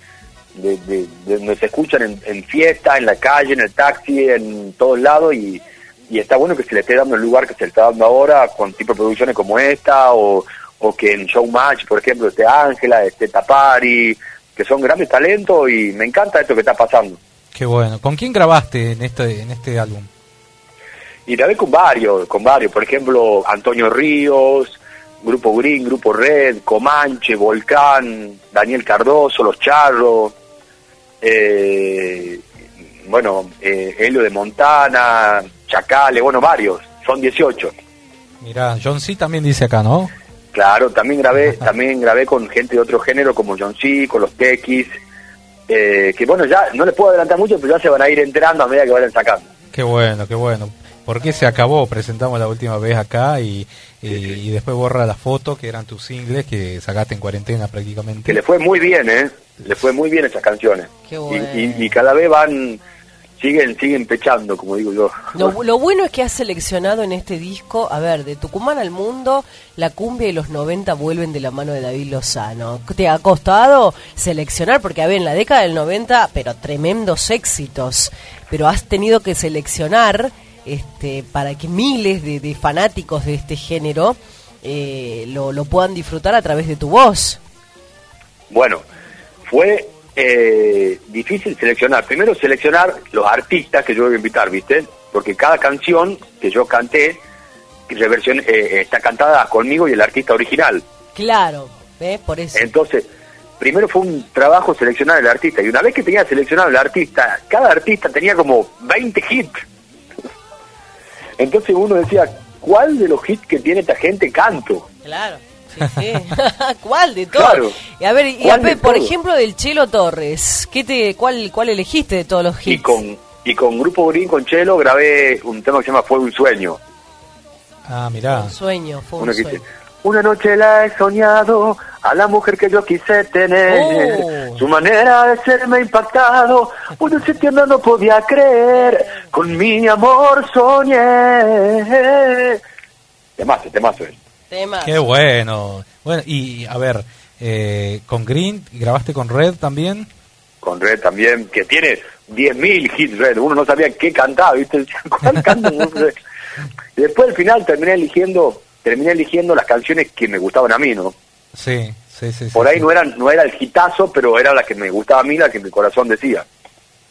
de, de- de donde se escuchan en, en fiesta, en la calle, en el taxi, en todos lados y, y está bueno que se le esté dando el lugar que se le está dando ahora con tipo de producciones como esta o, o que en Showmatch, por ejemplo, esté Ángela, esté Tapari, que son grandes talentos y me encanta esto que está pasando. Qué bueno. ¿Con quién grabaste en este en este álbum? Y grabé con varios, con varios, por ejemplo, Antonio Ríos, Grupo Green, Grupo Red, Comanche, Volcán, Daniel Cardoso, Los Charros, eh, bueno, eh, Helio de Montana, Chacale, bueno, varios, son 18. Mirá, John C también dice acá, ¿no? Claro, también grabé, (laughs) también grabé con gente de otro género como John C, con los Tequis, eh, que bueno, ya no les puedo adelantar mucho, pero ya se van a ir enterando a medida que vayan sacando. Qué bueno, qué bueno. Porque se acabó, presentamos la última vez acá y, y, y después borra las fotos que eran tus singles que sacaste en cuarentena prácticamente. Que le fue muy bien, ¿eh? Le fue muy bien esas canciones. Qué Y- bueno. y, y cada vez van, siguen, siguen pechando, como digo yo. Lo, lo bueno es que has seleccionado en este disco, a ver, de Tucumán al mundo, la cumbia y los 90 vuelven de la mano de David Lozano. ¿Te ha costado seleccionar? Porque, a ver, en la década del 90, pero tremendos éxitos, pero has tenido que seleccionar este, para que miles de, de fanáticos de este género eh, lo, lo puedan disfrutar a través de tu voz. Bueno, fue eh, difícil seleccionar. Primero seleccionar los artistas que yo voy a invitar, ¿viste? Porque cada canción que yo canté reversión, eh, está cantada conmigo y el artista original. Claro, ¿ves? Por eso. Entonces, primero fue un trabajo seleccionar el artista. Y una vez que tenía seleccionado el artista, cada artista tenía como 20 hits. Entonces uno decía, ¿cuál de los hits que tiene esta gente canto? Claro. (laughs) Sí, sí. (laughs) ¿Cuál de todos? Claro. Y a ver, y ¿Cuál a ver, por ejemplo, del Chelo Torres, ¿qué te, cuál, ¿cuál elegiste de todos los hits? Y con, y con Grupo Green, con Chelo, grabé un tema que se llama Fue un sueño. Ah, mirá. Un sueño, fue un Uno sueño. Una noche la he soñado a la mujer que yo quise tener. Oh. Su manera de ser me ha impactado. Una septiembre no podía creer. Con mi amor soñé. Temazo, temazo. eh. Tema. Qué bueno. Bueno, y a ver, eh, con Green, ¿grabaste con Red también? Con Red también, que tiene 10.000 hits Red. Uno no sabía qué cantaba, ¿viste? (laughs) ¿Cuál canta (laughs) después al final terminé eligiendo terminé eligiendo las canciones que me gustaban a mí, ¿no? Sí, sí, sí. sí, Por ahí sí. no eran no era el hitazo, pero era la que me gustaba a mí, la que mi corazón decía.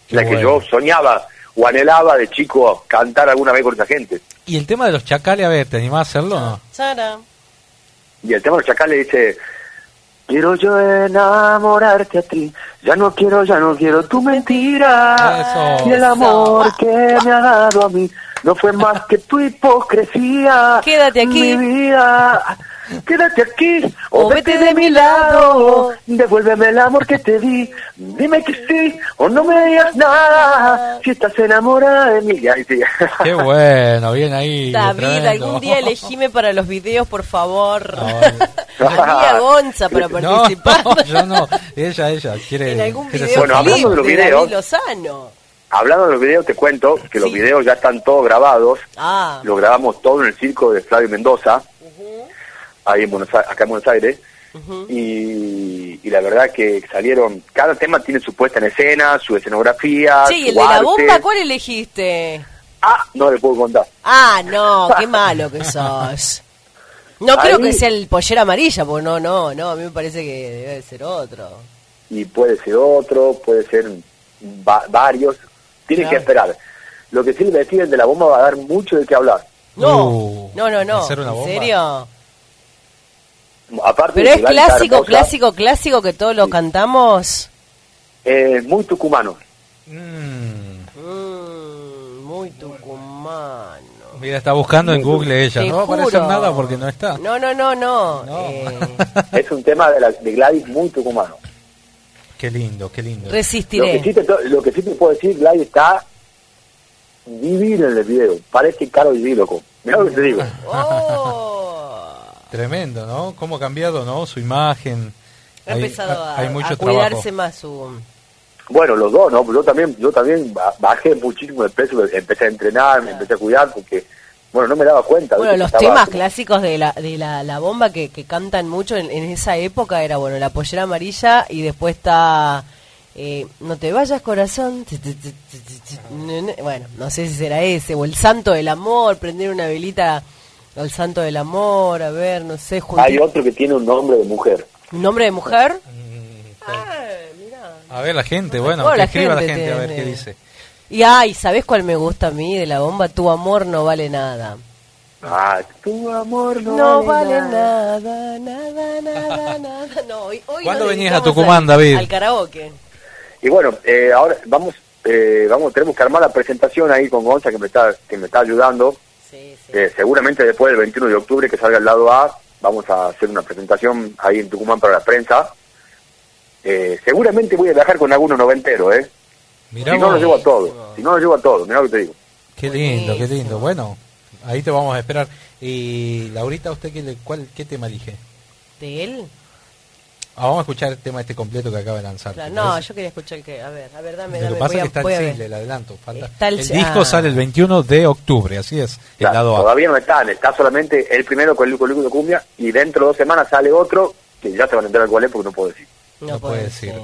Qué la que yo soñaba o anhelaba de chico cantar alguna vez con esa gente. Y el tema de los chacales, a ver, ¿te animás a hacerlo o no? Sara. Y el tema de los chacales dice, quiero yo enamorarte a ti, ya no quiero, ya no quiero tu mentira. Eso. Y el amor que me ha dado a mí no fue más que tu hipocresía. Quédate aquí. Mi vida. Quédate aquí O vete de mi lado. Devuélveme el amor que te di. Dime que sí o no me digas nada. Si estás enamorada de mí. Ya, y sí. Qué bueno, bien ahí. David, tremendo. algún día elegime para los videos, por favor. Ay. (laughs) Amiga Gonza para No, participar. (laughs) yo no. Ella, ella quiere. En algún quiere video ser- Bueno, hablando de los de videos. Lozano. Hablando de los videos, te cuento que los videos ya están todos grabados. Ah, Lo grabamos todo en el circo de Flavio Mendoza, ahí en Buenos Aires, acá en Buenos Aires. y, y la verdad que salieron, cada tema tiene su puesta en escena, su escenografía. sí, su el de la bomba, ¿cuál elegiste? Ah, no le puedo contar. Ah, no, (laughs) qué malo que sos. No Ahí- creo que sea el pollera amarilla, porque no, no, no, a mí me parece que debe ser otro. Y puede ser otro, puede ser va- varios. Tienen Claro. que esperar. Lo que sí le deciden de la bomba va a dar mucho de qué hablar. No, Uh, no, no, no. ¿hacer una ¿En serio? Aparte Pero de es clásico, clásico, clásico que todos lo Sí. cantamos. eh, muy tucumano. mm, Mm, muy tucumano. mira, está buscando en Google ella. Te No va a aparecer juro. nada porque no está. No, no, no, no. No. Eh, (laughs) Es un tema de, la, de Gladys muy tucumano. Qué lindo, qué lindo. Lo que, sí resistiré. te, lo que sí te puedo decir, Gladys está divina en el video. Parece caro y loco. Mira lo que te digo. Oh. Tremendo, ¿no? Cómo ha cambiado, ¿no? Su imagen. Ha Hay- empezado a, hay mucho a trabajo. cuidarse más su... Bueno, los dos, ¿no? Yo también, yo también ba- bajé muchísimo de peso, empecé a entrenar, me empecé a cuidar porque, bueno, no me daba cuenta. Bueno, los Estaba temas como- clásicos de la, de la, la bomba que, que cantan mucho en, en esa época era, bueno, la pollera amarilla y después está... eh, no te vayas corazón bueno no sé si será ese o el santo del amor prender una velita al santo del amor a ver no sé Hay otro que tiene un nombre de mujer. un nombre de mujer A ver, la gente, bueno, que la escriba la gente gente a ver qué dice. y ay sabes cuál me gusta a mí de la bomba tu amor no vale nada Ah, tu amor no, No vale vale nada. nada, nada, nada, (laughs) nada. No, hoy, hoy ¿Cuándo venías a Tucumán, al- David? Al karaoke. Y bueno, eh, ahora vamos, eh, vamos, tenemos que armar la presentación ahí con Gonza que me está, que me está ayudando. Eh, seguramente después del 21 de octubre que salga el lado A, vamos a hacer una presentación ahí en Tucumán para la prensa. Eh, seguramente voy a viajar con algunos noventeros, ¿eh? Mirá si no lo llevo a todo, si no lo llevo a todo, mirá lo que te digo. Qué lindo, qué lindo. Bueno, ahí te vamos a esperar. Y Laurita, ¿usted qué, le- cuál, qué tema elige? ¿De él? Ah, vamos a escuchar el tema este completo que acaba de lanzar. Claro, ¿te no, yo quería escuchar que. A ver, a ver, dame, Lo dame. que pasa es que está el ver. single, el adelanto. Falta. Está el- el, disco ah. sale el 21 de octubre, así es. El Claro, lado A. todavía no están, está solamente el primero con el Luco Luco de Cumbia y dentro de dos semanas sale otro que ya se van a enterar cuál es porque no puedo decir. No, No ser. decir.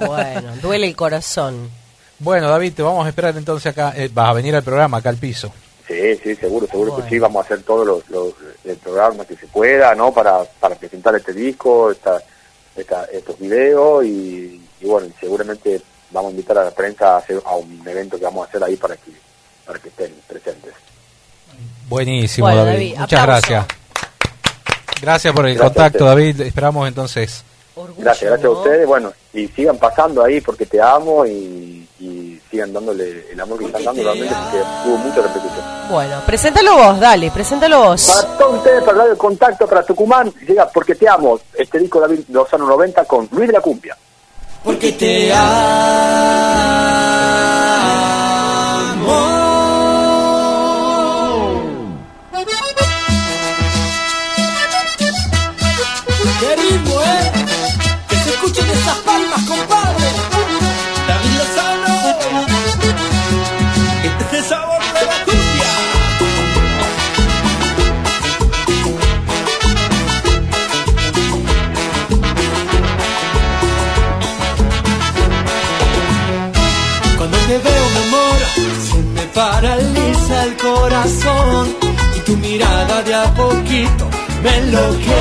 Bueno, duele el corazón. (laughs) Bueno, David, te vamos a esperar entonces acá. eh, vas a venir al programa, acá al piso. Sí, sí, seguro, seguro Bueno. que sí, vamos a hacer todos los, los el programa que se pueda, ¿no? Para, para presentar este disco, esta, esta, estos videos y, y bueno, seguramente vamos a invitar a la prensa a, hacer, a un evento que vamos a hacer ahí para que, para que estén presentes. Buenísimo, Bueno, David. David, Muchas aplauso. gracias. Gracias por el Gracias contacto. David. Esperamos entonces. Orgullo, Gracias, gracias ¿no? a ustedes, bueno, y sigan pasando ahí porque te amo y, y sigan dándole el amor que están dando realmente porque hubo mucha repetición. Bueno, preséntalo vos, dale, preséntalo vos. Para todos ustedes, para Radio Contacto, para Tucumán, llega Porque Te Amo, este disco David Lozano 90 con Luis de la Cumbia. porque te amo. Y tu mirada de a poquito me enloquece.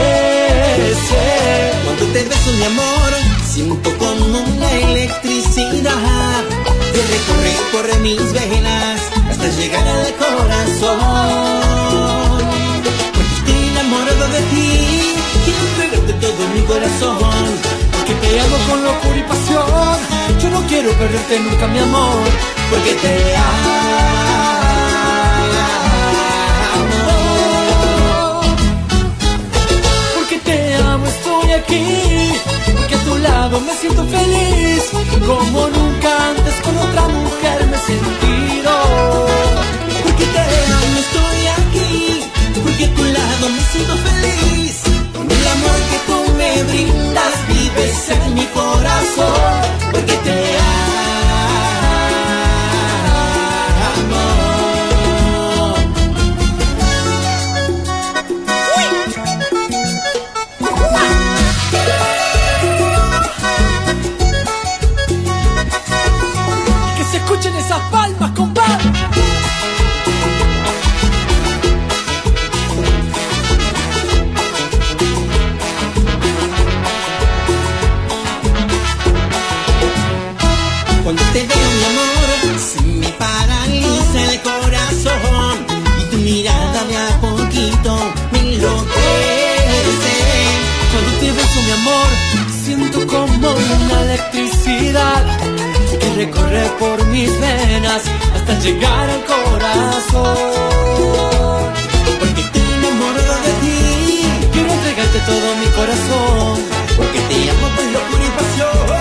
Cuando te beso, mi amor, siento como una electricidad que recorre, corre mis venas hasta llegar al corazón. Porque estoy enamorado de ti, quiero entregarte todo mi corazón. Porque te amo con locura y pasión. Yo no quiero perderte nunca, mi amor. Porque te amo. Aquí, porque a tu lado me siento feliz, como nunca antes con otra mujer me he sentido. Porque te amo, estoy aquí, porque a tu lado me siento feliz, con el amor que tú me brindas, vives en mi corazón, porque te amo. Que recorre por mis venas hasta llegar al corazón. Porque te enamoro de ti, quiero entregarte todo mi corazón. Porque te amo con locura y pasión.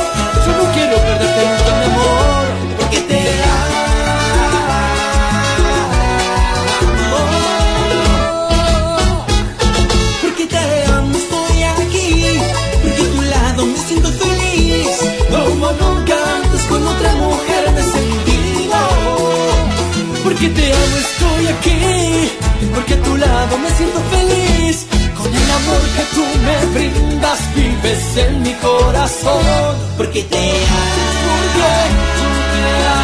Te amo, estoy aquí. Porque a tu lado me siento feliz. Con el amor que tú me brindas, vives en mi corazón. Porque te amo. Porque amo.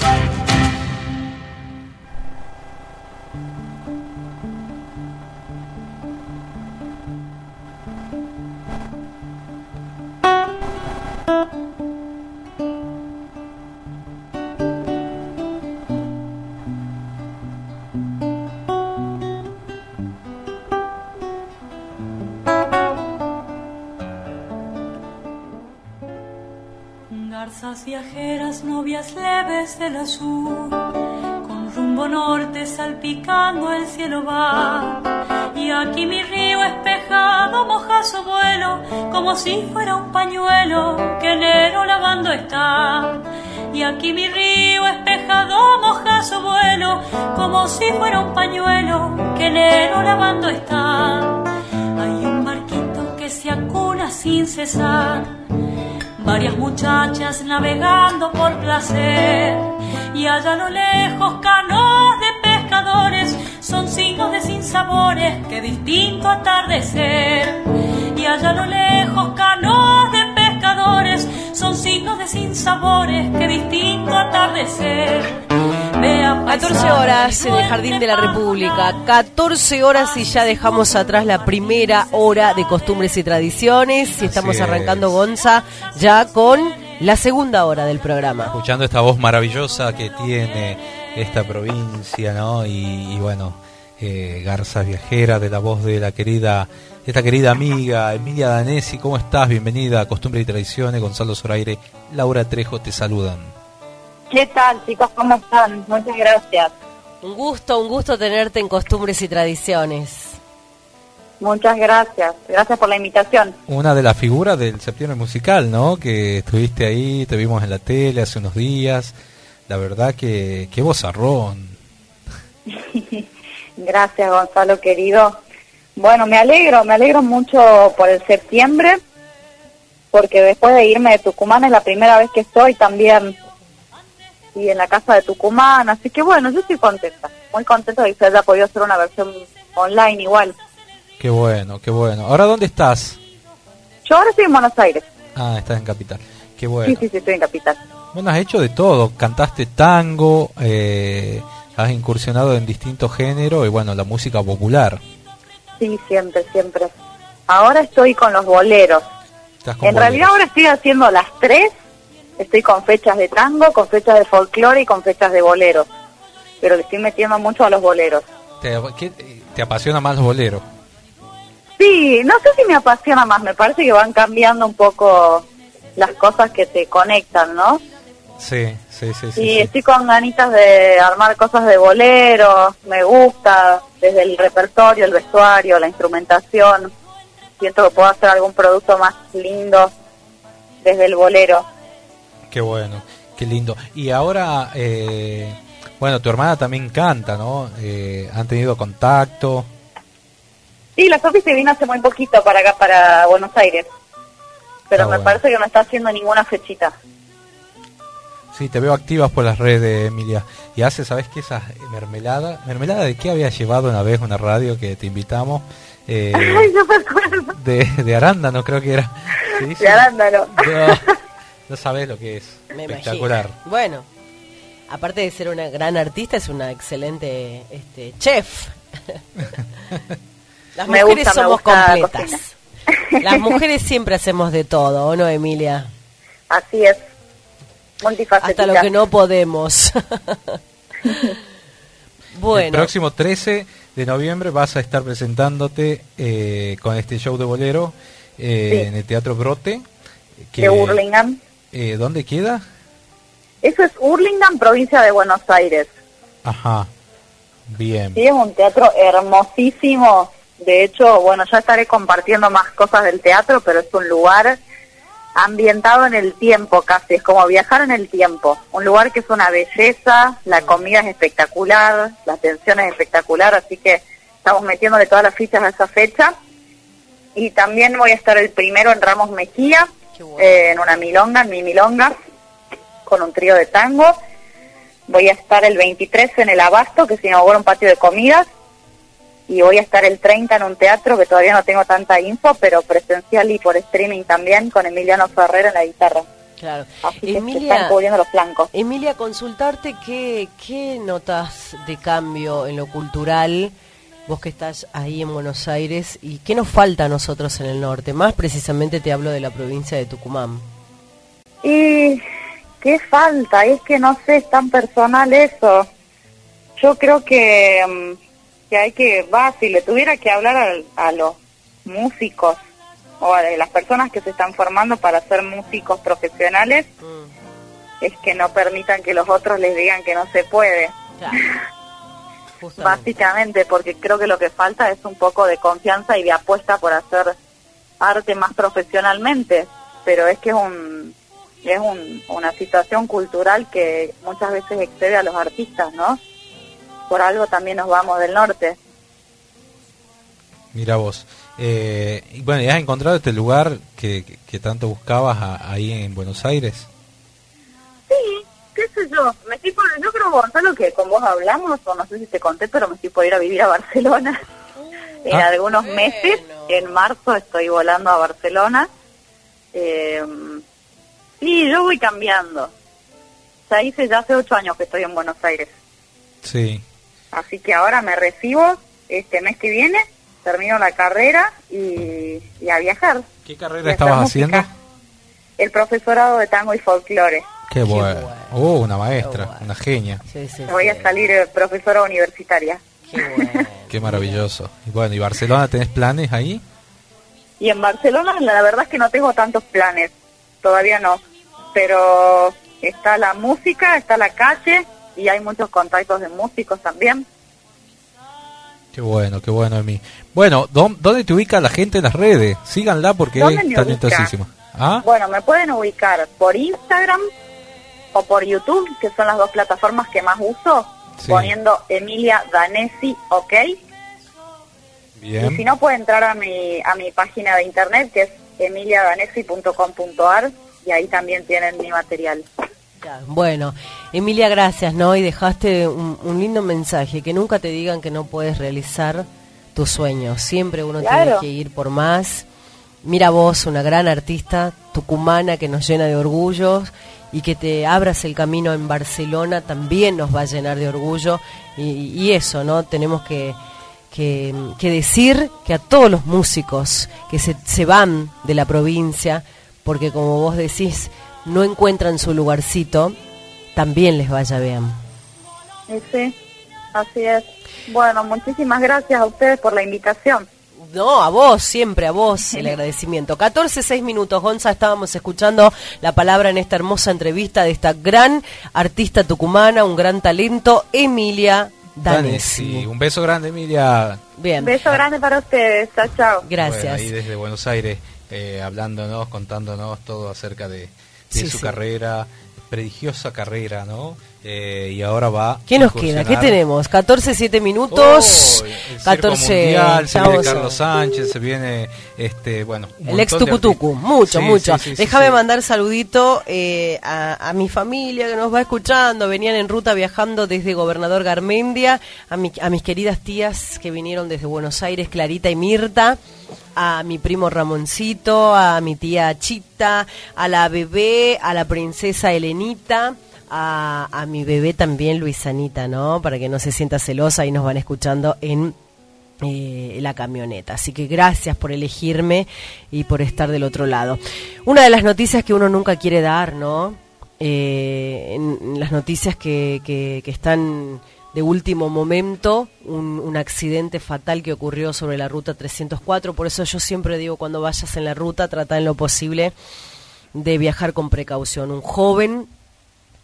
placer y allá a lo lejos canoas de pescadores son signos de sinsabores que distinto atardecer. Y allá a lo lejos canoas de pescadores son signos de sinsabores que distinto atardecer. Vea 14 horas en el Jardín de la República, 14 horas y ya dejamos atrás la primera hora de costumbres y tradiciones. Y estamos Así es. arrancando Gonza ya con la segunda hora del programa. Escuchando esta voz maravillosa que tiene esta provincia, ¿no? Y, y bueno, eh, Garzas Viajera, de la voz de la querida, esta querida amiga Emilia Danesi. ¿Cómo estás? Bienvenida a Costumbres y Tradiciones. Gonzalo Zoraire, Laura Trejo te saludan. ¿Qué tal, chicos? ¿Cómo están? Muchas gracias. Un gusto, un gusto tenerte en Costumbres y Tradiciones. Muchas gracias. Gracias por la invitación. Una de las figuras del septiembre musical, ¿no? Que estuviste ahí, te vimos en la tele hace unos días. La verdad que qué vozarrón. (laughs) Gracias, Gonzalo, querido. Bueno, me alegro, me alegro mucho por el septiembre. porque después de irme de Tucumán es la primera vez que estoy también y en la casa de Tucumán, así que bueno, yo estoy contenta, muy contenta de que se haya podido hacer una versión online igual. Qué bueno, qué bueno. ¿Ahora dónde estás? Yo ahora estoy en Buenos Aires, Ah, estás en Capital. Qué sí, bueno. sí, sí, estoy en Capital. Bueno, has hecho de todo. Cantaste tango, eh, has incursionado en distintos géneros y bueno, la música popular. Sí, siempre, siempre. Ahora estoy con los boleros. Con En realidad ahora estoy haciendo las tres. Estoy con fechas de tango, con fechas de folclore y con fechas de boleros. Pero le estoy metiendo mucho a los boleros. ¿Te, qué- te apasiona más los boleros? Sí, no sé si me apasiona más. Me parece que van cambiando un poco las cosas que te conectan, ¿no? Sí, sí, sí. sí, y sí. estoy con ganitas de armar cosas de boleros. Me gusta desde el repertorio, el vestuario, la instrumentación. Siento que puedo hacer algún producto más lindo desde el bolero. Qué bueno, qué lindo. Y ahora, eh, bueno, tu hermana también canta, ¿no? Eh, ¿Han tenido contacto? Sí, la Sofi se vino hace muy poquito para acá, para Buenos Aires. Pero Ah, me bueno. parece que no está haciendo ninguna fechita. Sí, te veo activas por las redes, Emilia. Y hace, ¿sabes qué? Esa mermelada. ¿Mermelada de qué había llevado una vez una radio que te invitamos? Eh, (laughs) Ay, no me acuerdo. de, de arándano, creo que era. Sí, sí. De arándano. No, no sabes lo que es. Me Espectacular. imagino. Bueno, aparte de ser una gran artista, es una excelente este, chef. (laughs) Las Me mujeres gusta, somos completas. Las mujeres siempre hacemos de todo, ¿o no, Emilia? Así es. Hasta lo que no podemos. (laughs) El bueno, próximo 13 de noviembre vas a estar presentándote eh, con este show de bolero eh, Sí. en el Teatro Brote. Que, De Hurlingham. eh, ¿Dónde queda? Eso es Hurlingham, provincia de Buenos Aires. Ajá. Bien. Sí, es un teatro hermosísimo. De hecho, bueno, ya estaré compartiendo más cosas del teatro, pero es un lugar ambientado en el tiempo casi, es como viajar en el tiempo. Un lugar que es una belleza, la comida es espectacular, la atención es espectacular, así que estamos metiéndole todas las fichas a esa fecha. Y también voy a estar el primero en Ramos Mejía, eh, en una milonga, en mi milonga, con un trío de tango. Voy a estar el 23 en el Abasto, que se inaugura un patio de comidas. Y voy a estar el 30 en un teatro que todavía no tengo tanta info, pero presencial y por streaming también, con Emiliano Ferrer en la guitarra. claro. Así que Emilia, están cubriendo los flancos. Emilia, consultarte qué, qué notas de cambio en lo cultural, vos que estás ahí en Buenos Aires, y qué nos falta a nosotros en el norte. Más precisamente te hablo de la provincia de Tucumán. Y qué falta, es que no sé, es tan personal eso. Yo creo que, mm, que hay que, va, si le tuviera que hablar a, los músicos o a las personas que se están formando para ser músicos profesionales, es que no permitan que los otros les digan que no se puede. (laughs) Básicamente, porque creo que lo que falta es un poco de confianza y de apuesta por hacer arte más profesionalmente, pero es que es un es un- una situación cultural que muchas veces excede a los artistas, ¿no? Por algo también nos vamos del norte. Mira vos. Eh, y bueno, ¿y has encontrado este lugar que, que- que tanto buscabas a- ahí en Buenos Aires? Sí, qué sé yo, me estoy por, yo creo Gonzalo que con vos hablamos, o no sé si te conté, pero me estoy por ir a vivir a Barcelona en Ah. algunos meses, en marzo estoy volando a Barcelona. Eh, sí, yo voy cambiando. Ya hice, ya hace ocho años que estoy en Buenos Aires, Sí. Así que ahora me recibo este mes que viene, termino la carrera y, y a viajar. ¿Qué carrera estabas música. haciendo? El profesorado de tango y folclore. Qué bueno. Oh, una maestra, una genia. Voy a salir eh, profesora universitaria. (laughs) Qué maravilloso. Y bueno, ¿y Barcelona tenés planes ahí? Y en Barcelona la verdad es que no tengo tantos planes, todavía no, pero está la música, está la calle y hay muchos contactos de músicos también. Qué bueno, qué bueno de mí. Bueno, ¿dó- ¿dónde te ubica la gente en las redes? Síganla porque ¿Dónde es talentosísima. ¿Ah? Bueno, me pueden ubicar por Instagram o por YouTube, que son las dos plataformas que más uso, Sí. poniendo Emilia Danesi, ¿ok? Y si no, puede entrar a mi, a mi página de internet, que es emiliadanesi.com.ar y ahí también tienen mi material. Bueno, Emilia, gracias, ¿no? Y dejaste un, un lindo mensaje, que nunca te digan que no puedes realizar tus sueños. Siempre uno tiene que ir por más. Mira vos, una gran artista tucumana que nos llena de orgullo y que te abras el camino en Barcelona también nos va a llenar de orgullo. Y, y eso, ¿no? Tenemos que, que, que decir que a todos los músicos que se, se van de la provincia, porque como vos decís, no encuentran su lugarcito, también les vaya bien. Y sí, así es. Bueno, muchísimas gracias a ustedes por la invitación. No, a vos, siempre a vos el (laughs) agradecimiento. 14, 6 minutos, Gonza, estábamos escuchando la palabra en esta hermosa entrevista de esta gran artista tucumana, un gran talento, Emilia Danesi. Danesi. Un beso grande, Emilia. Bien. Beso grande para ustedes. Chao, chao. Gracias. Bueno, ahí desde Buenos Aires, eh, hablándonos, contándonos todo acerca de, de Sí, su sí. carrera, prodigiosa carrera, ¿no? Eh, y ahora va. ¿Qué nos queda? ¿Qué tenemos? 14, 7 minutos. Oh, el circo 14. mundial, se viene Carlos Sánchez, se viene, este, bueno, El ex Tucutucu, mucho, Sí, mucho. sí, sí, sí, Déjame mandar saludito eh, a, a mi familia que nos va escuchando. Venían en ruta viajando desde Gobernador Garmendia, a, mi- a mis queridas tías que vinieron desde Buenos Aires, Clarita y Mirta, a mi primo Ramoncito, a mi tía Chita, a la bebé, a la princesa Elenita. A, mi bebé también, Luisanita, ¿no? Para que no se sienta celosa y nos van escuchando en eh, la camioneta. Así que gracias por elegirme y por estar del otro lado. Una de las noticias que uno nunca quiere dar, ¿no? Eh, en las noticias que, que- que están de último momento, un, un accidente fatal que ocurrió sobre la ruta 304. Por eso yo siempre digo, cuando vayas en la ruta, trata en lo posible de viajar con precaución. Un joven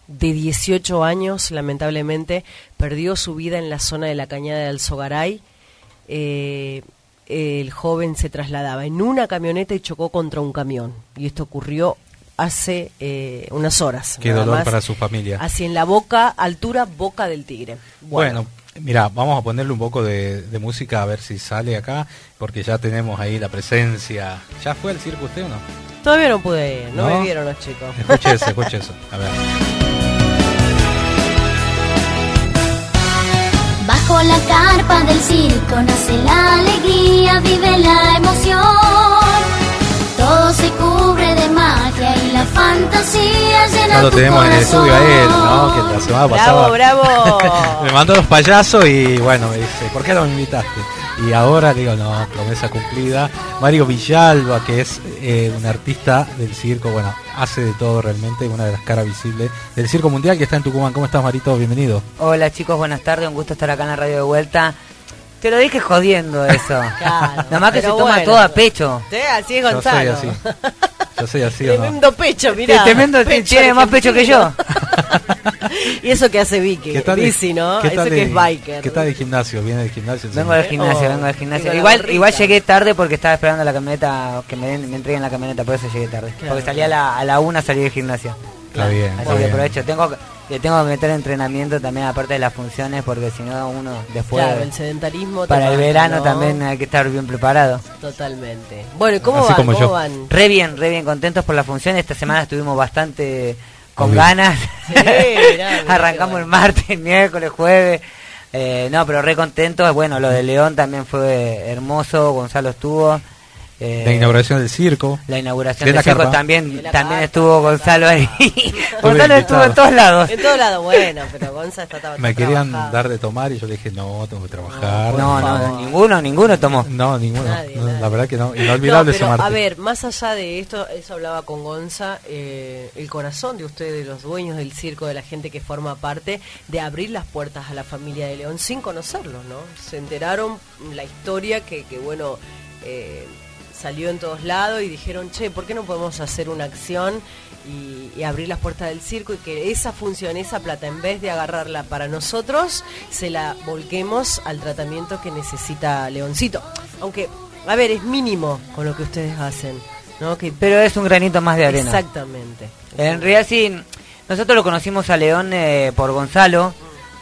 de 18 años, lamentablemente, perdió su vida en la zona de la cañada de Alzogaray. Eh, el joven se trasladaba en una camioneta y chocó contra un camión. Y esto ocurrió hace eh, unas horas. Qué dolor más. para su familia. Así en la boca, altura boca del tigre. Bueno, mira, vamos a ponerle un poco de, de música a ver si sale acá, porque ya tenemos ahí la presencia. ¿Ya fue al circo usted o no? Todavía no pude ir, no, ¿No? me vieron los chicos. Escuche eso, escuche (laughs) eso. A ver. Bajo la carpa del circo nace la alegría, vive la emoción. Todo se cubre de magia y la fantasía llena Ya lo tu tenemos en el estudio a él, ¿no? Que la semana pasada. Bravo, bravo. (laughs) me mandó los payasos y bueno, me dice, ¿por qué no me invitaste? Y ahora digo, no, promesa cumplida. Mario Villalba, que es eh, un artista del circo, bueno, hace de todo realmente, una de las caras visibles del circo mundial que está en Tucumán. ¿Cómo estás, Marito? Bienvenido. Hola chicos, buenas tardes, un gusto estar acá en la radio de vuelta. Te lo dije jodiendo eso. (laughs) Claro, Nada más que se toma todo a pecho. Sí, así es Yo soy Gonzalo. así. (laughs) Yo soy así, ¿o no? Tremendo pecho, mirá. Tremendo, tiene más pecho que yo. (laughs) y eso que hace Vicky, ¿Qué tal Bici, ¿no? qué Eso que es biker. ¿Qué tal de gimnasio? ¿Viene del gimnasio? Vengo del gimnasio, Oh, vengo del gimnasio. Igual, igual llegué tarde porque estaba esperando la camioneta que me, entreguen la camioneta, por eso llegué tarde. Claro. Porque salí a la, a la una, salí del gimnasio. Está bien, Así que aprovecho. Tengo, que- le tengo que meter entrenamiento también aparte de las funciones porque si no uno después... Claro, el sedentarismo. para el verano ¿no? también hay que estar bien preparado. Totalmente. Bueno, ¿y cómo Así van? como ¿Cómo yo. van? Re bien, re bien contentos por la función. Esta semana estuvimos bastante con Obvio. ganas. Sí, mirá, (laughs) Arrancamos el martes, miércoles, jueves. Eh, no, pero re contentos. Bueno, lo de León también fue hermoso. Gonzalo estuvo. Eh, La inauguración del circo. la inauguración de del la circo carpa. también, De también carpa, estuvo Gonzalo ahí. (laughs) Gonzalo estuvo en todos lados. En todo lado, bueno, pero Gonza está, está Me querían trabajando. dar de tomar y yo le dije, no, tengo que trabajar. No, no, ninguno, ninguno tomó. No, ninguno. Nadie, No, nadie. La verdad que no. Inolvidable No, pero. A ver, más allá de esto, eso hablaba con Gonza, eh, el corazón de ustedes, de los dueños del circo, de la gente que forma parte, de abrir las puertas a la familia de León sin conocerlos, ¿no? Se enteraron la historia que, que bueno, eh, salió en todos lados y dijeron, che, ¿por qué no podemos hacer una acción y, y abrir las puertas del circo y que esa función, esa plata, en vez de agarrarla para nosotros, se la volquemos al tratamiento que necesita Leoncito? Aunque, a ver, es mínimo con lo que ustedes hacen, ¿no? Que, Pero es un granito más de arena. Exactamente. En realidad sí, nosotros lo conocimos a León eh, por Gonzalo,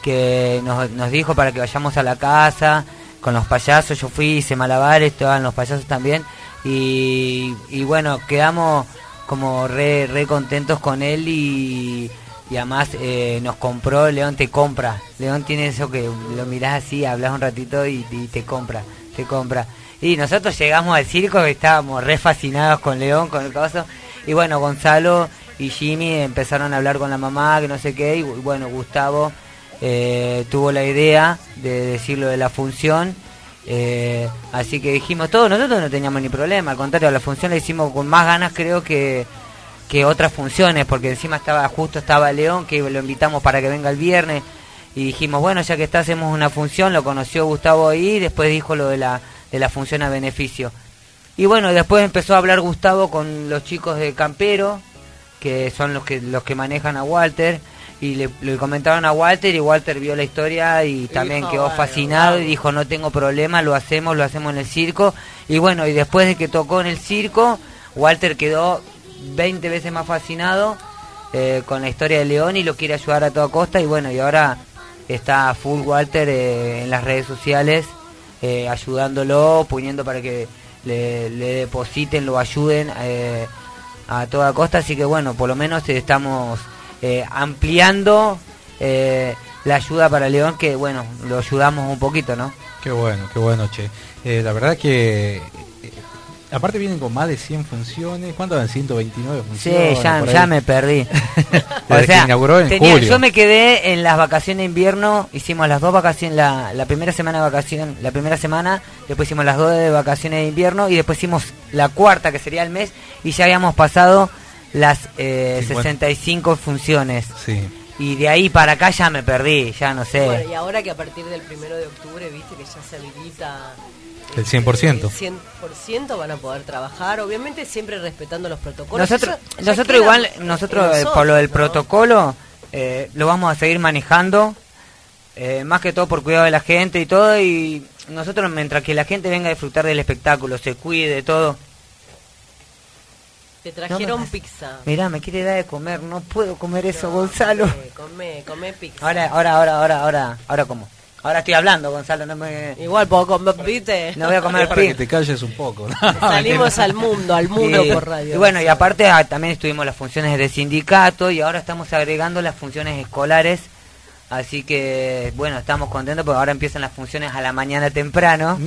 que nos, nos dijo para que vayamos a la casa con los payasos, yo fui, hice malabares, estaban los payasos también, Y, bueno, quedamos como re, contentos con él y, además eh, nos compró, León te compra. León tiene eso que lo mirás así, hablas un ratito y, te compra, te compra. Y nosotros llegamos al circo estábamos re fascinados con León, con el caso. Y bueno, Gonzalo y Jimmy empezaron a hablar con la mamá, que no sé qué, y bueno, Gustavo eh, tuvo la idea de decirlo de la función. Eh, así que dijimos todo, nosotros no teníamos ni problema, al contrario, la función la hicimos con más ganas creo que, que otras funciones, porque encima estaba justo estaba León, que lo invitamos para que venga el viernes, y dijimos, bueno, ya que está, hacemos una función, lo conoció Gustavo ahí, y después dijo lo de la, de la función a beneficio. Y bueno, después empezó a hablar Gustavo con los chicos de Campero, que son los que los que manejan a Walter, y le, le comentaron a Walter y Walter vio la historia y también quedó "Bueno, fascinado y dijo no tengo problema, lo hacemos, lo hacemos en el circo. Y bueno, y después de que tocó en el circo, Walter quedó 20 veces más fascinado eh, con la historia de León y lo quiere ayudar a toda costa y bueno, y ahora está full Walter eh, en las redes sociales eh, ayudándolo, poniendo para que le, le depositen, lo ayuden a toda costa, así que bueno, por lo menos estamos eh, ampliando eh, la ayuda para León, que bueno, lo ayudamos un poquito, ¿no? Qué bueno, qué bueno, che. Eh, la verdad que... eh, aparte vienen con más de 100 funciones. ¿Cuánto dan? 129 Sí, funciones. ya, por ya me perdí. (laughs) Que inauguró en tenía- julio. yo me quedé en las vacaciones de invierno, hicimos las dos vacaciones, la, la primera semana de vacación, la primera semana, después hicimos las dos de vacaciones de invierno y después hicimos la cuarta que sería el mes y ya habíamos pasado las eh, 50. 65 funciones. Sí. Y de ahí para acá ya me perdí, ya no sé. Bueno, y ahora que a partir del primero de octubre, viste que ya se habilita El 100%. el 100% van a poder trabajar, obviamente siempre respetando los protocolos. Nosotros, ya igual, en nosotros eh, por lo del protocolo, eh, lo vamos a seguir manejando, eh, más que todo por cuidado de la gente y todo, y nosotros mientras que la gente venga a disfrutar del espectáculo, se cuide, todo. Te trajeron No pizza. Mirá, me quiere dar de comer, no puedo comer eso, Gonzalo. Come, come pizza. Ahora, ahora, ahora, ahora, ahora, ahora como. Ahora estoy hablando, Gonzalo, no me... Igual puedo comer, viste. No voy a comer para pi- que te calles un poco. ¿no? Salimos (laughs) al mundo, al mundo Y- por radio. Y bueno, y aparte ah, también estuvimos las funciones de sindicato y ahora estamos agregando las funciones escolares. Así que, bueno, estamos contentos porque ahora empiezan las funciones a la mañana temprano.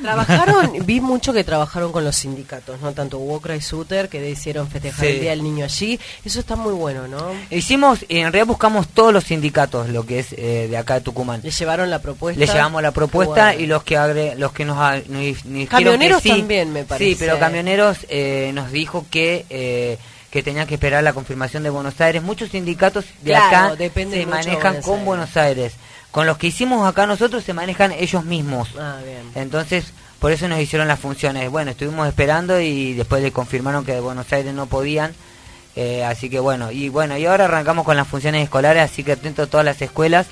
Trabajaron, (laughs) vi mucho que trabajaron con los sindicatos, ¿no? Tanto Walker y Suter, que hicieron festejar Sí. el Día del Niño allí. Eso está muy bueno, ¿no? Hicimos, en realidad buscamos todos los sindicatos, lo que es eh, de acá de Tucumán. Le llevaron la propuesta. Le llevamos la propuesta Bueno. y los que agre- los que nos, nos, Camioneros que sí. también, me parece. Sí, pero camioneros eh, nos dijo que eh, que tenían que esperar la confirmación de Buenos Aires. Muchos sindicatos de Claro, acá se manejan Buenos con Aires. Buenos Aires. Con los que hicimos acá nosotros se manejan ellos mismos. Ah, bien. Entonces, por eso nos hicieron las funciones. Bueno, estuvimos esperando y después le confirmaron que de Buenos Aires no podían. Eh, así que bueno, y bueno, y ahora arrancamos con las funciones escolares, así que atento a todas las escuelas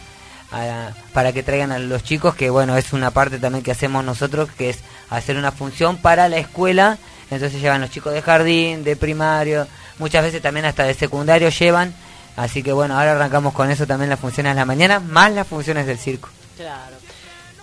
a- para que traigan a los chicos, que bueno, es una parte también que hacemos nosotros, que es hacer una función para la escuela. Entonces llevan los chicos de jardín, de primario, muchas veces también hasta de secundario llevan. Así que bueno, ahora arrancamos con eso también las funciones de la mañana, más las funciones del circo. Claro.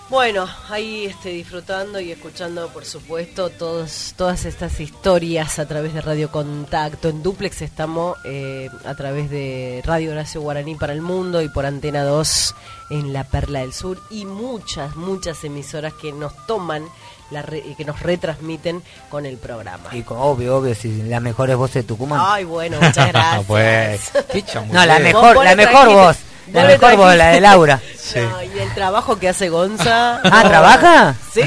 Bueno, ahí este, disfrutando y escuchando, por supuesto, todos, todas estas historias a través de Radio Contacto. En Duplex estamos eh, a través de Radio Horacio Guaraní para el Mundo y por Antena 2 en la Perla del Sur y muchas, muchas emisoras que nos toman, la re- y que nos retransmiten con el programa. Y con- obvio, obvio, si las mejores voces de Tucumán. Ay, bueno, (laughs) muchas gracias. (laughs) pues. No, la mejor, la mejor voz. La mejor voz, la de Laura. (laughs) No, y el trabajo que hace Gonza. Ah, no. ¿trabaja? Sí.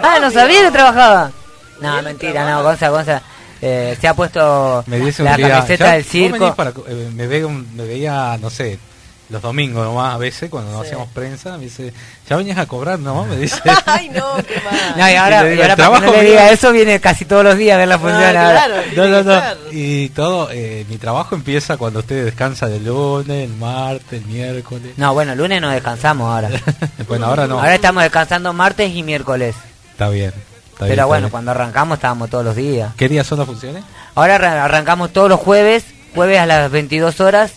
Ah, no sabía que trabajaba. No, mentira, no, Gonza, Gonza. eh, se ha puesto Me dice la día, camiseta ya, del circo. para- eh, me, ve un- me veía, no sé, los domingos nomás a veces cuando no hacíamos prensa, me dice, ya venías a cobrar, ¿no? Me dice. (laughs) Ay, no, qué mal. (laughs) No, y Y ahora, y digo, ahora el para que no le diga eso, viene casi todos los días a ver la función. ahora. claro. No, no, no. Y todo, eh, mi trabajo empieza cuando usted descansa el lunes, el martes, el miércoles. No, bueno, lunes no descansamos ahora. (laughs) Bueno, ahora no. Ahora estamos descansando martes y miércoles. Está bien. está bien, Pero está bueno, bien. cuando arrancamos estábamos todos los días. ¿Qué días son las funciones? Ahora arran- arrancamos todos los jueves, jueves a las 22 horas,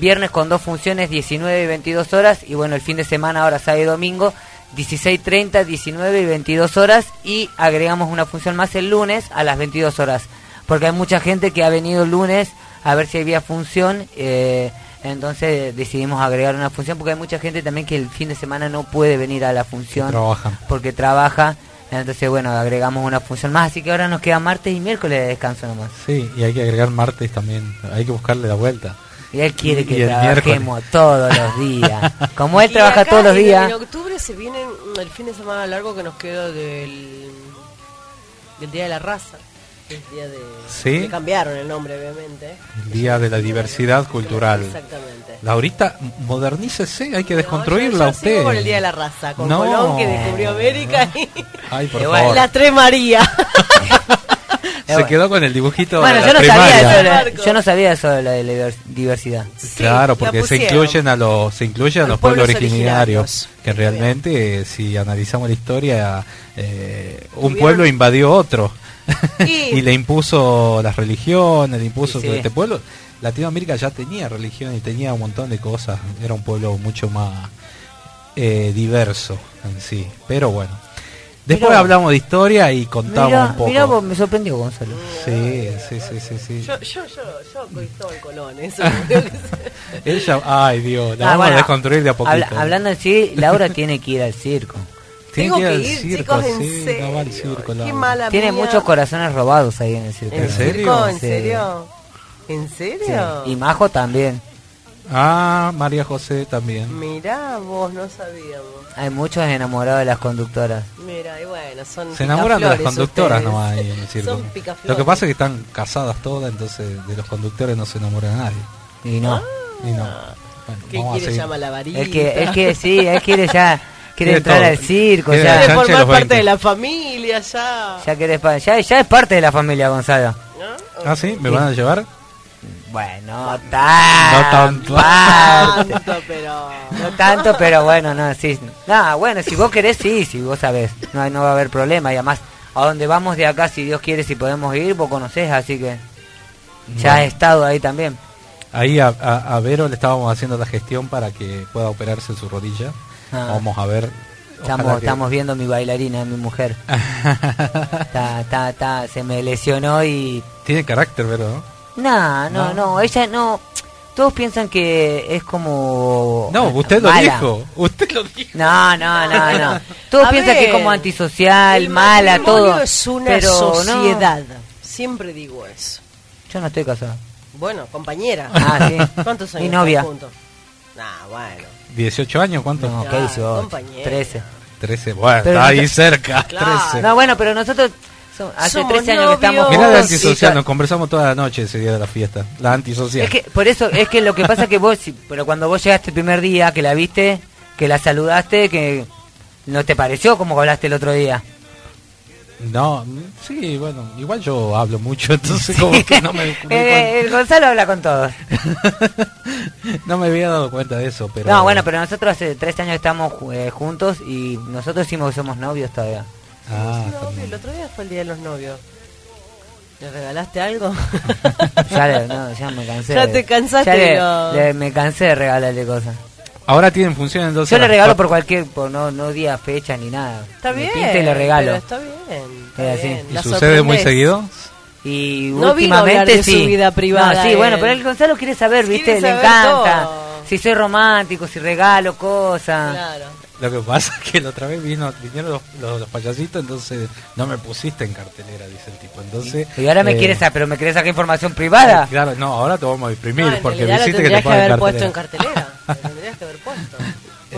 viernes con dos funciones, 19 y 22 horas, y bueno, el fin de semana, ahora sábado y domingo, 16.30, 19 y 22 horas y agregamos una función más el lunes a las 22 horas. Porque hay mucha gente que ha venido el lunes a ver si había función, eh, entonces decidimos agregar una función porque hay mucha gente también que el fin de semana no puede venir a la función Trabajan. porque trabaja. Entonces, bueno, agregamos una función más, así que ahora nos queda martes y miércoles de descanso nomás. Sí, y hay que agregar martes también. Hay que buscarle la vuelta. Y él quiere que el trabajemos todos los (laughs) días. Como él Y trabaja acá todos los en- días. En octubre se viene el fin de semana largo que nos quedó del, del Día de la Raza. que es día de... Sí. Cambiaron el nombre, obviamente. El Día de la Diversidad Cultural. Exactamente. Laurita, modernícese, hay que desconstruirla Yo- yo usted. con el Día de la Raza, con No. Colón que descubrió América y, Ay, por (laughs) favor. las tres María. (laughs) Se quedó con el dibujito Bueno, de yo la no, sabía primaria. eso de la, yo no sabía eso de la, de la diversidad. Claro, la porque se incluyen a los se incluyen a los los pueblos pueblos originarios, originarios. que realmente si analizamos la historia eh, un pueblo invadió otro Y- (laughs) y le impuso las religiones, le impuso Sí, este pueblo. Latinoamérica ya tenía religión y tenía un montón de cosas, era un pueblo mucho más eh, diverso en sí, pero bueno. Después Mirá. hablamos de historia y contamos Mira, un poco. mira vos, me sorprendió Gonzalo. Sí, sí, sí, sí, sí. Yo, yo, yo, yo Cristóbal Colón, eso. sí. (laughs) Ella, ay Dios, la Ah, vamos bueno, a desconstruir de a poquito. habla- hablando en sí, Laura tiene que ir al circo. Tiene Tengo que ir que al ir, circo, chicos, en sí, serio. al circo, Qué mala Tiene mía. muchos corazones robados ahí en el circo. ¿En ¿En serio? serio? ¿En Sí. serio? ¿En Sí. serio? Y Majo también. Ah, María José también. Mirá, vos no sabíamos. Hay muchos enamorados de las conductoras. Mira, y bueno, son Se enamoran de las picaflores conductoras ustedes. nomás ahí en el circo. Son. Lo que pasa es que están casadas todas, entonces de los conductores no se enamora nadie. Y no. Y no. Bueno, Ah, ¿Qué quiere llama la varita? Es que, es que sí, él quiere ya, (laughs) quiere Quiere entrar todo. al circo, Quiere ya, Quiere formar parte 20. de la familia ya. ya, quiere pa- ya, ya es parte de la familia Gonzalo. ¿No? Ah, sí, ¿me van a llevar? Bueno, tan, No tanto. parte. Tanto, pero... No tanto, pero bueno, no, sí. No, bueno, si vos querés, sí, si vos sabés. No, hay- no va a haber problema. Y además, a donde vamos de acá, si Dios quiere, si podemos ir, vos conocés, así que ya Bueno. he estado ahí también. Ahí a, a- a Vero le estábamos haciendo la gestión para que pueda operarse su rodilla. Ah. Vamos a ver. Estamos, ojalá que- estamos viendo mi bailarina, mi mujer. (laughs) Ta, ta, ta, se me lesionó y... Tiene carácter, Vero, ¿no? No, no, No. no, ella no... Todos piensan que es como... No, usted lo mala. dijo. Usted lo dijo. No, no, no, no. (laughs) Todos A piensan que es ver, como antisocial, El mala, todo. es una pero no. sociedad. Siempre digo eso. Yo no estoy casado. Bueno, compañera. Ah, sí. ¿Cuántos Mi años novia. están juntos? Nah, bueno. 18 años, ¿cuánto? No, ¿qué hizo? vos? compañera. 13. 13. Bueno, Pero está no ahí cerca. Claro. 13. No, bueno, pero nosotros hace Somos 13 años que estamos Mirá la juntos. antisocial, nos conversamos toda la noche ese día de la fiesta. La antisocial. Es que, por eso, es que lo que pasa es que vos, si- pero cuando vos llegaste el primer día, que la viste, que la saludaste, que no te pareció como que hablaste el otro día. No, sí, bueno, igual yo hablo mucho, (laughs) entonces como que no me, (laughs) Eh, el Gonzalo habla con todos. (laughs) no me había dado cuenta de eso, pero... No, bueno, pero nosotros hace 13 años estamos eh, juntos y nosotros decimos que somos novios todavía. Ah, No, también. el otro día fue el día de los novios. ¿Le regalaste algo? (laughs) Ya, le- no, ya me cansé. Ya de- te cansaste ya le- de lo- le- me cansé de regalarle cosas. Ahora tienen función entonces... Yo le regalo por cualquier, por no, no día, fecha ni nada. Está Me bien. y le regalo. pero está bien. está así. bien. ¿Y La sucede muy seguido? Y No vino a hablar últimamente de su sí. vida privada, No, sí, bueno, él. pero el Gonzalo quiere saber, Quiere ¿viste? Le saber encanta. todo. Si soy romántico, si regalo cosas. Claro. Lo que pasa es que la otra vez vino, vinieron los, los, los payasitos, entonces no me pusiste en cartelera, dice el tipo. Entonces, Y ahora me eh, quieres saber, pero me querés sacar información privada. Claro, no, ahora te vamos a No, en porque lo viste que te ponen haber cartelera. puesto en cartelera. (laughs) Lo tendrías que haber puesto.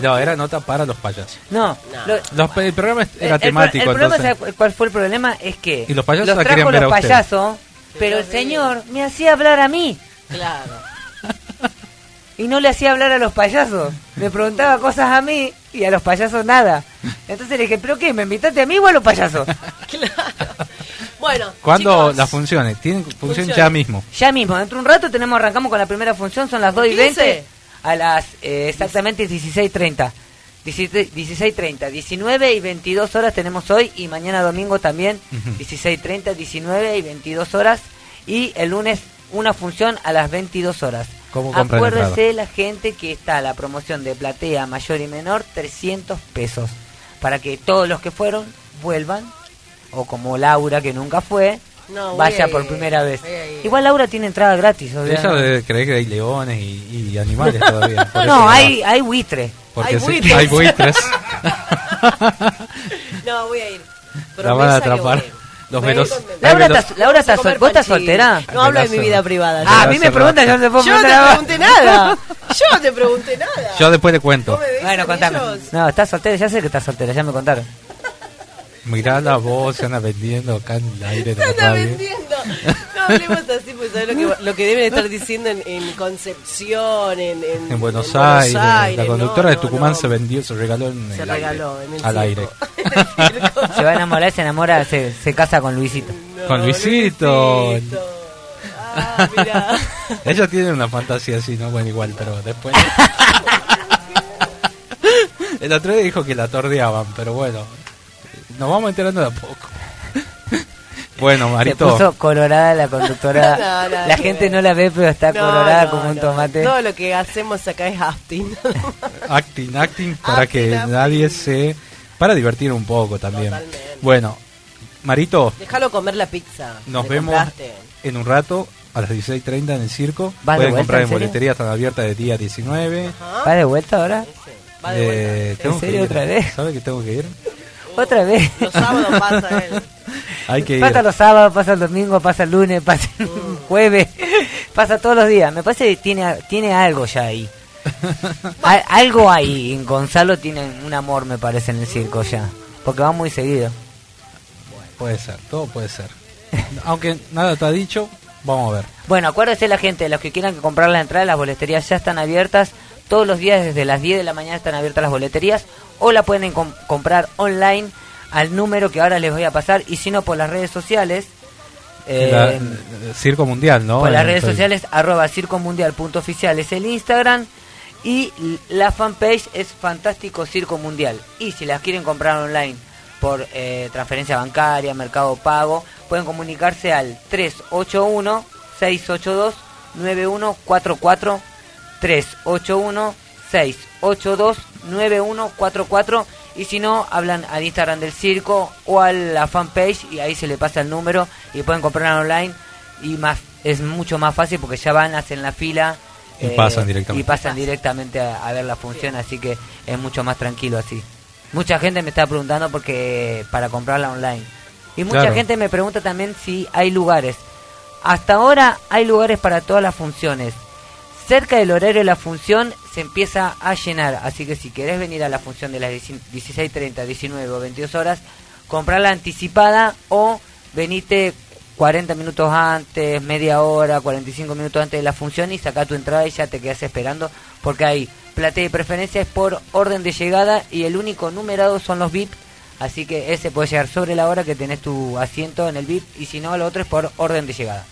No, era nota para los payasos. No, No. Los, el programa era el- temático, el problema, entonces. ¿sabe cuál fue el problema? Es que Y los payasos los la trajo querían ver los payasos, pero el señor me hacía hablar a mí Claro. (laughs) y no le hacía hablar a los payasos. Me preguntaba cosas a mí y a los payasos nada. Entonces le dije, ¿pero qué? ¿Me invitaste a mí o a los payasos? (laughs) Claro. Bueno, ¿Cuándo chicos, las funciones? Tienen función Funciones. ya mismo. Ya mismo, dentro de un rato tenemos arrancamos con la primera función, son las 2 y 15. 20 a las eh, exactamente 16.30. 16 16.30, 19 y 22 horas tenemos hoy y mañana domingo también Ujú. 16.30, 19 y 22 horas y el lunes una función a las 22 horas. ¿Cómo Acuérdese la gente que está la promoción de platea mayor y menor 300 pesos. para que todos los que fueron vuelvan, o como Laura que nunca fue, No, vaya por primera vez. Igual Laura tiene entrada gratis. o sea, Ella debe creer que hay leones y, y animales (laughs) todavía. no, hay, hay buitre. Porque Hay sí, buitres. hay buitres. (laughs) No, voy a ir. La van a atrapar. Velos. con- Laura, estás- Laura, estás sol- ¿vos estás soltera? No hablo de mi vida privada. Ah, a mí me preguntan, yo no te puedo Yo no te pregunté nada. (laughs) Yo no te pregunté nada. Yo después le cuento. ¿Cómo me dicen Bueno, contame. ellos? No, estás soltera, ya sé que estás soltera, ya me contaron. Mirá la voz, se anda vendiendo acá en el aire de la Anda radio. vendiendo. No hablemos así, pues sabes lo que, lo que deben estar diciendo en, en Concepción, en, en, En Buenos, en Aires, Aires, la no, conductora de Tucumán no. se vendió, se regaló en Se el regaló aire. en el al aire. (laughs) Se va a enamorar, se enamora, se, se casa con Luisito. Con Luisito. Ah, mirá. (laughs) Ella tiene una fantasía así, ¿no? Bueno, igual, pero después... (laughs) el otro día dijo que la tordeaban, pero bueno, nos vamos enterando de a poco. (laughs) bueno, Se Marito, puso colorada la conductora. (laughs) No, la gente ver. no la ve, pero está No, colorada no, como un no. tomate. Todo lo que hacemos acá es acting. (laughs) acting, acting, para que acting. nadie se... Para divertir un poco también. Totalmente. Bueno, Marito, Déjalo comer la pizza. nos vemos compraste. en un rato a las 16.30 en el circo. ¿Vas de Pueden vuelta, comprar en en boletería, están abiertas de día 19. Ajá. ¿Va de vuelta ahora? Va de vuelta. Eh, ¿En serio otra vez? ¿Sabe que tengo que ir? Otra vez. Los sábados pasa él. (laughs) Hay que ir. Pasa los sábados, pasa el domingo, pasa el lunes, (laughs) pasa el jueves, (laughs) pasa todos los días. Me parece que tiene, tiene algo ya ahí. Al- algo ahí. En Gonzalo tiene un amor, me parece, en el circo ya. Porque va muy seguido. Puede ser, todo puede ser. Aunque nada está dicho, vamos a ver. Bueno, acuérdense la gente, los que quieran comprar la entrada, las boleterías ya están abiertas. Todos los días desde las 10 de la mañana están abiertas las boleterías. O la pueden com- comprar online al número que ahora les voy a pasar. Y si no, por las redes sociales. eh, La- eh, Circo Mundial, ¿no? por las En redes Facebook. sociales, arroba circomundial.oficial es el Instagram. Y la fanpage es Fantástico Circo Mundial. Y si las quieren comprar online por eh, transferencia bancaria, mercado pago, pueden comunicarse al 381-682-9144. 381-682-9144. Y si no, hablan al Instagram del circo o a la fanpage y ahí se le pasa el número y pueden comprar online. Y más es mucho más fácil porque ya van, hacen la fila. Y pasan directamente. Y pasan directamente a, a ver la función, así que es mucho más tranquilo así. Mucha gente me está preguntando porque para comprarla online. Y mucha Claro. gente me pregunta también si hay lugares. Hasta ahora hay lugares para todas las funciones. Cerca del horario de la función se empieza a llenar, así que si querés venir a la función de las 16.30, 19 o 22 horas, comprarla anticipada o venite 40 minutos antes, media hora, 45 minutos antes de la función y saca tu entrada y ya te quedas esperando porque hay platea de preferencias por orden de llegada y el único numerado son los VIP, así que ese puede llegar sobre la hora que tenés tu asiento en el VIP y si no, lo otro es por orden de llegada.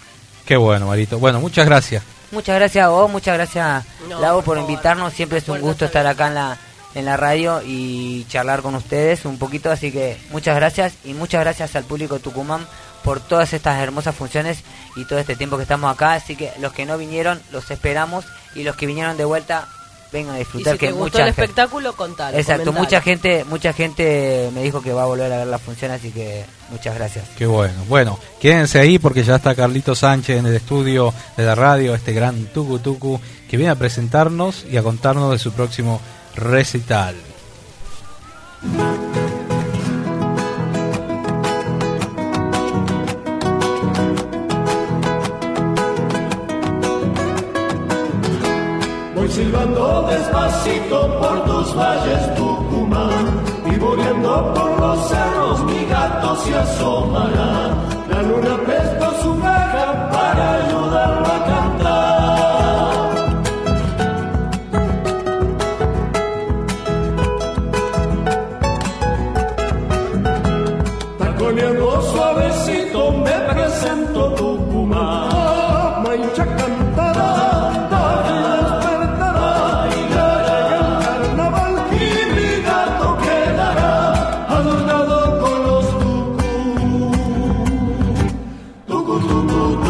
Qué bueno, Marito. Bueno, muchas gracias. Muchas gracias a vos, muchas gracias No, Lau por invitarnos, siempre es un gusto estar acá en la en la radio y charlar con ustedes un poquito, así que muchas gracias y muchas gracias al público de Tucumán por todas estas hermosas funciones y todo este tiempo que estamos acá, así que los que no vinieron los esperamos. Y los que vinieron de vuelta vengan a Y disfrutar si que te gustó mucha el gente- espectáculo, contalo. Exacto, comentalo. mucha gente, mucha gente me dijo que va a volver a ver la función, así que muchas gracias. Qué bueno. Bueno, quédense ahí porque ya está Carlito Sánchez en el estudio de la radio, este gran Tucu Tucu, que viene a presentarnos y a contarnos de su próximo recital. Silbando despacito por tus valles, Tucumán, y volviendo por los cerros, mi gato se asomará. La luna prestó su caja para ayudarlo a tucu,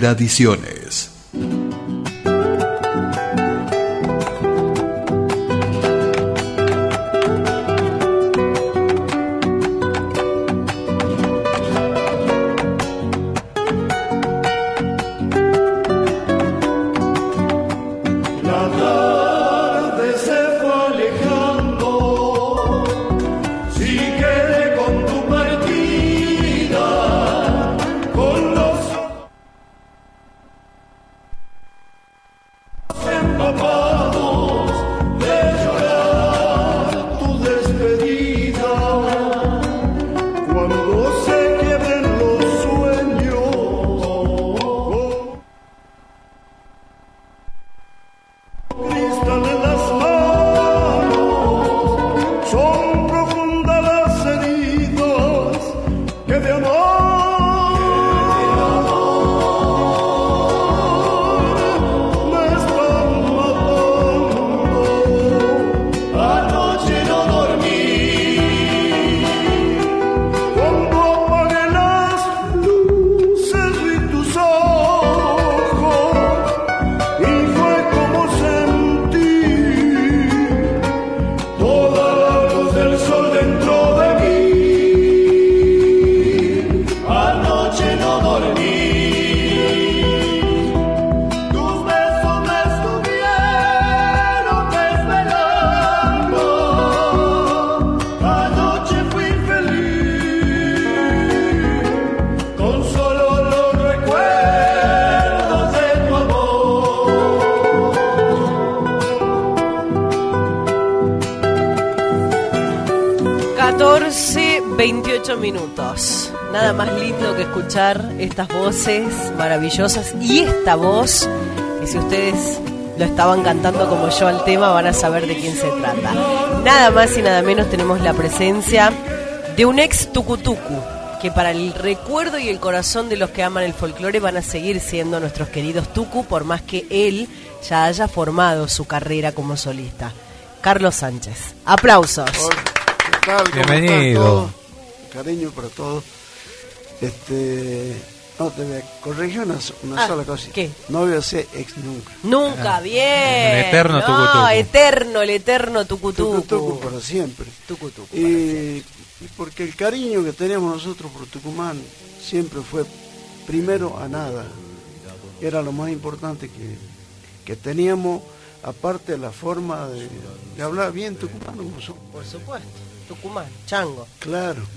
tradiciones. Maravillosas y esta voz, que si ustedes lo estaban cantando como yo al tema, van a saber de quién se trata. Nada más y nada menos tenemos la presencia de un ex tucutucu, que para el recuerdo y el corazón de los que aman el folclore van a seguir siendo nuestros queridos tucu, por más que él ya haya formado su carrera como solista. Carlos Sánchez. Aplausos. ¿Qué tal? ¿Cómo Bienvenido. Cariño para todos. Este, no, te voy a corregir una, una Ah, sola cosa. ¿qué? No voy a ser ex nunca. Nunca, bien. El eterno no, tucutucu. eterno, el eterno tucutucu. Tucutucu para siempre. Tucutucu para Y, y porque el cariño que teníamos nosotros por Tucumán siempre fue primero a nada. Era lo más importante que, que teníamos, aparte de la forma de, de hablar bien tucumano. Por supuesto. Tucumán, chango. Claro. (laughs) (laughs)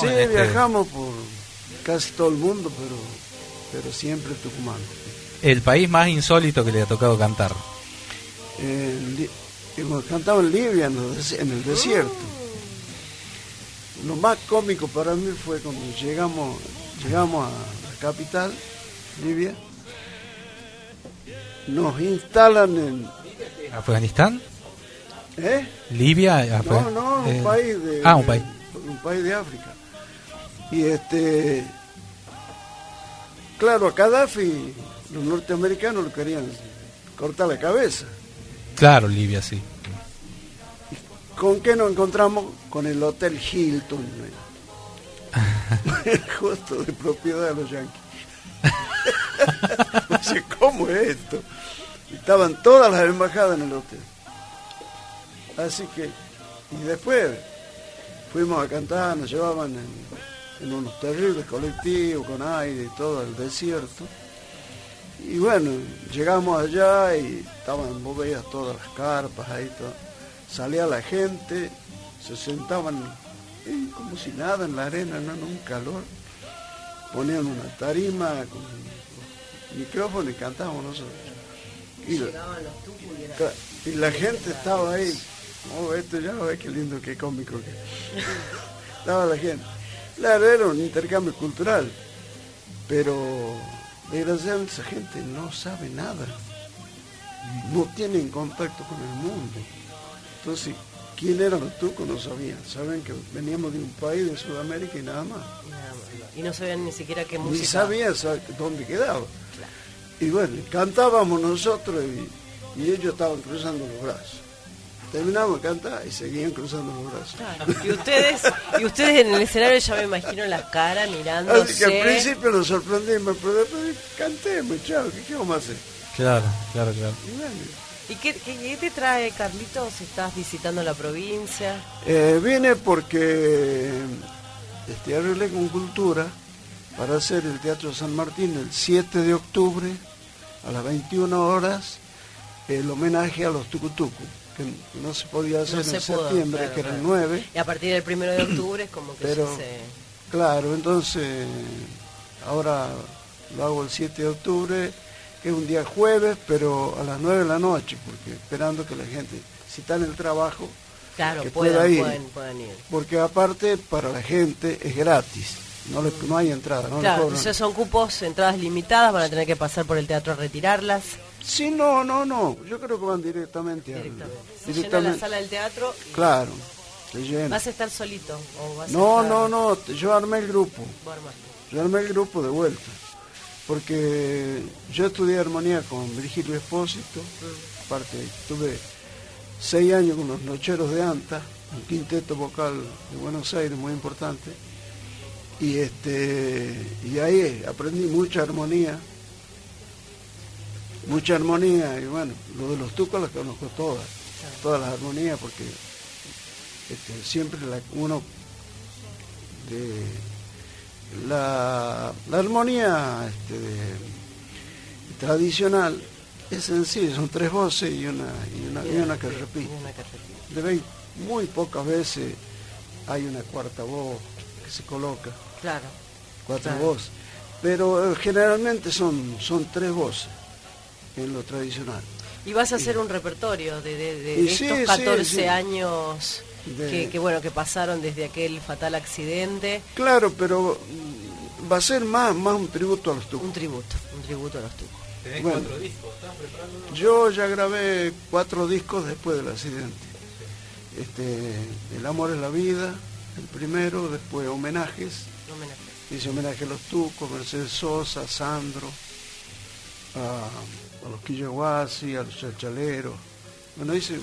Sí, este- viajamos por casi todo el mundo, pero, pero siempre Tucumán. El país más insólito que le ha tocado cantar. Cuando cantaba en Libia, en el, des- en el desierto. Lo más cómico para mí fue cuando llegamos, llegamos a la capital, Libia. Nos instalan en... ¿Afganistán? ¿Eh? ¿Libia? No, Afga- no, un eh, país de... Ah, un país. un país de África. Y este... Claro, a Gaddafi los norteamericanos lo querían cortar la cabeza. Claro, Libia, sí. ¿Con qué nos encontramos? Con el Hotel Hilton. Justo (laughs) de propiedad de los yanquis. (laughs) Dice, ¿cómo es esto? Estaban todas las embajadas en el hotel. Así que, y después fuimos a cantar, nos llevaban en, en unos terribles colectivos con aire y todo el desierto. Y bueno, llegamos allá y estaban, vos veías todas las carpas ahí, todo. salía la gente, se sentaban eh, como si nada en la arena, no, en un calor. ponían una tarima con micrófono y cantábamos nosotros. Y, la- Claro, y la gente estaba ahí. Oh, esto ya ves qué lindo, qué cómico que. (laughs) estaba la gente. Claro, era un intercambio cultural, pero desgraciadamente esa gente no sabe nada. No tienen contacto con el mundo. Entonces, ¿quién eran los tucos? No sabían. Saben que veníamos de un país de Sudamérica y nada más. Y no sabían ni siquiera qué Ni música. sabían sa- dónde quedaba. Y bueno, cantábamos nosotros y, y ellos estaban cruzando los brazos. Terminamos de cantar y seguían cruzando los brazos. Claro. Y ustedes, y ustedes en el escenario ya me imagino las caras mirándose. Así que al principio nos sorprendimos, pero después cantemos, chao, ¿qué, qué vamos a hacer? Claro, claro, claro. Y bueno, ¿Y qué, qué- qué te trae, Carlitos? ¿Estás visitando la provincia? Eh, vine porque este, arreglé con Cultura para hacer el Teatro San Martín el 7 de octubre a las 21 horas el homenaje a los tucutucu, que no se podía hacer No se en pudo, septiembre, claro, que era el claro. 9. Y a partir del primero de (clears throat) octubre es como que Pero- se... Claro, entonces ahora lo hago el 7 de octubre, que es un día jueves, pero a las 9 de la noche, porque esperando que la gente, si está en el trabajo, Claro, que puedan, pueda ir. puedan, puedan ir. Porque aparte para la gente es gratis, no, le- no hay entrada, no claro, entonces son cupos, entradas limitadas, van a tener que pasar por el teatro a retirarlas. Sí, no, no, no, yo creo que van directamente, al- Se llena la sala del teatro. y- Claro, se llena. ¿Vas a estar solito? O vas a No, estar- no, no, yo armé el grupo, yo armé el grupo de vuelta, porque yo estudié armonía con Virgilio Espósito, aparte tuve seis años con los Nocheros de Anta, un quinteto vocal de Buenos Aires muy importante, y este y ahí aprendí mucha armonía, mucha armonía, y bueno, lo de los tucos las conozco todas, todas las armonías, porque este, siempre la, uno de la, la armonía este, de- tradicional es sencilla, son tres voces y una, y una, y una que repite. De vein- muy pocas veces hay una cuarta voz que se coloca, Claro. cuatro Claro. voces, pero eh, generalmente son, son tres voces en lo tradicional. Y vas a hacer un repertorio de, de- de Y estos sí, sí, 14 sí. años De- que, que, bueno que pasaron desde aquel fatal accidente. Claro, pero mm, va a ser más, más un tributo a los tucos. Un tributo, un tributo a los tucos. Bueno, Yo ya grabé cuatro discos después del accidente. Este, El amor es la vida, el primero, después homenajes. Homenaje. Hice homenaje a los Tucos, Mercedes Sosa, Sandro, a, a los Quilloguasi, a los Chachaleros. Bueno, hice...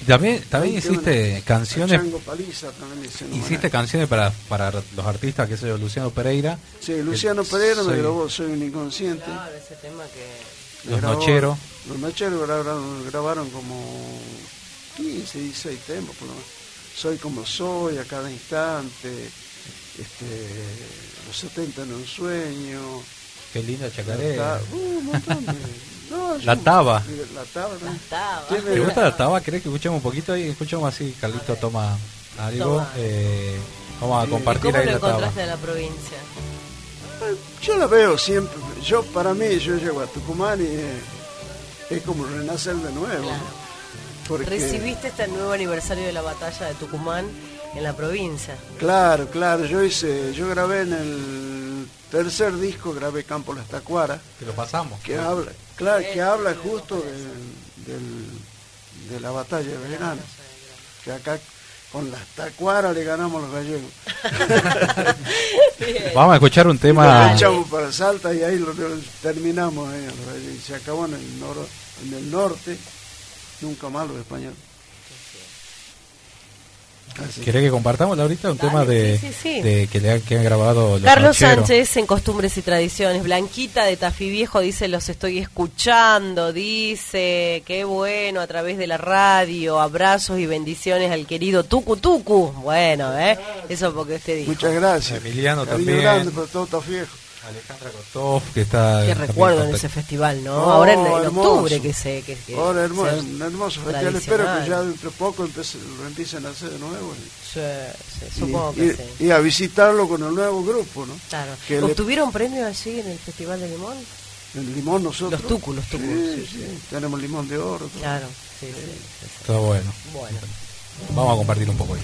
Y también, también hiciste canciones, Paliza también hice hiciste canciones para, para los artistas, que sé yo, Luciano Pereira. Sí, Luciano Pereira me grabó Soy un inconsciente. Claro, ese tema que... Los grabó- Nocheros. Los Nocheros grabaron, grabaron como 15, 16 temas por lo menos. Soy como soy a cada instante, este, los 70 en un sueño. Qué linda La, chacarera. uh, un montón de- (laughs) no, La taba. La taba. ¿no? Taba. ¿Te gusta la taba? ¿Querés que escuchemos un poquito y escuchamos así? Carlito toma algo. Toma. eh, vamos a compartir ¿Cómo ahí lo la taba. encontraste a la provincia? Yo la veo siempre. Yo para mí, yo llego a Tucumán y eh, es como renacer de nuevo. Porque, Recibiste este nuevo aniversario de la batalla de Tucumán en la provincia. Claro, claro. Yo hice, yo grabé en el tercer disco, grabé Campo Las Tacuaras. Que lo pasamos. que habla, claro, que habla justo del, del- de la batalla de Belgrano, que acá con las tacuaras le ganamos a los gallegos. (laughs) Vamos a escuchar un Lo tema. echamos para Salta y ahí lo, lo terminamos. Y se acabó en el, noro- en el norte, nunca más los españoles. ¿Querés que compartamos ahorita un tema de, sí, sí. de que le han, que han grabado los Carlos? Sánchez en Costumbres y Tradiciones. Blanquita de Tafí Viejo dice, los estoy escuchando, dice, qué bueno, a través de la radio, abrazos y bendiciones al querido Tucu Tucu. Bueno, ¿eh? Eso porque usted dijo. Muchas gracias. Emiliano Cariño también. grande, pero todo está viejo. Alejandra Kostov, que está... Qué recuerdo en ese festival, ¿no? Oh, Ahora en, en octubre que se... Que, que Ahora hermoso, un hermoso festival. Espero que ya dentro de poco empiece- lo empiecen a hacer de nuevo. Sí, sí, Y, supongo y- que sí. y a visitarlo con el nuevo grupo, ¿no? Claro. Que le- ¿Obtuvieron premio allí en el Festival de Limón? el limón nosotros. Los tucos, los tucos. Sí, sí, Tenemos limón de oro. todo. Claro, sí, sí. sí, sí. Está bueno. Bueno. Vamos a compartir un poco ahí.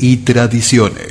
Y tradiciones.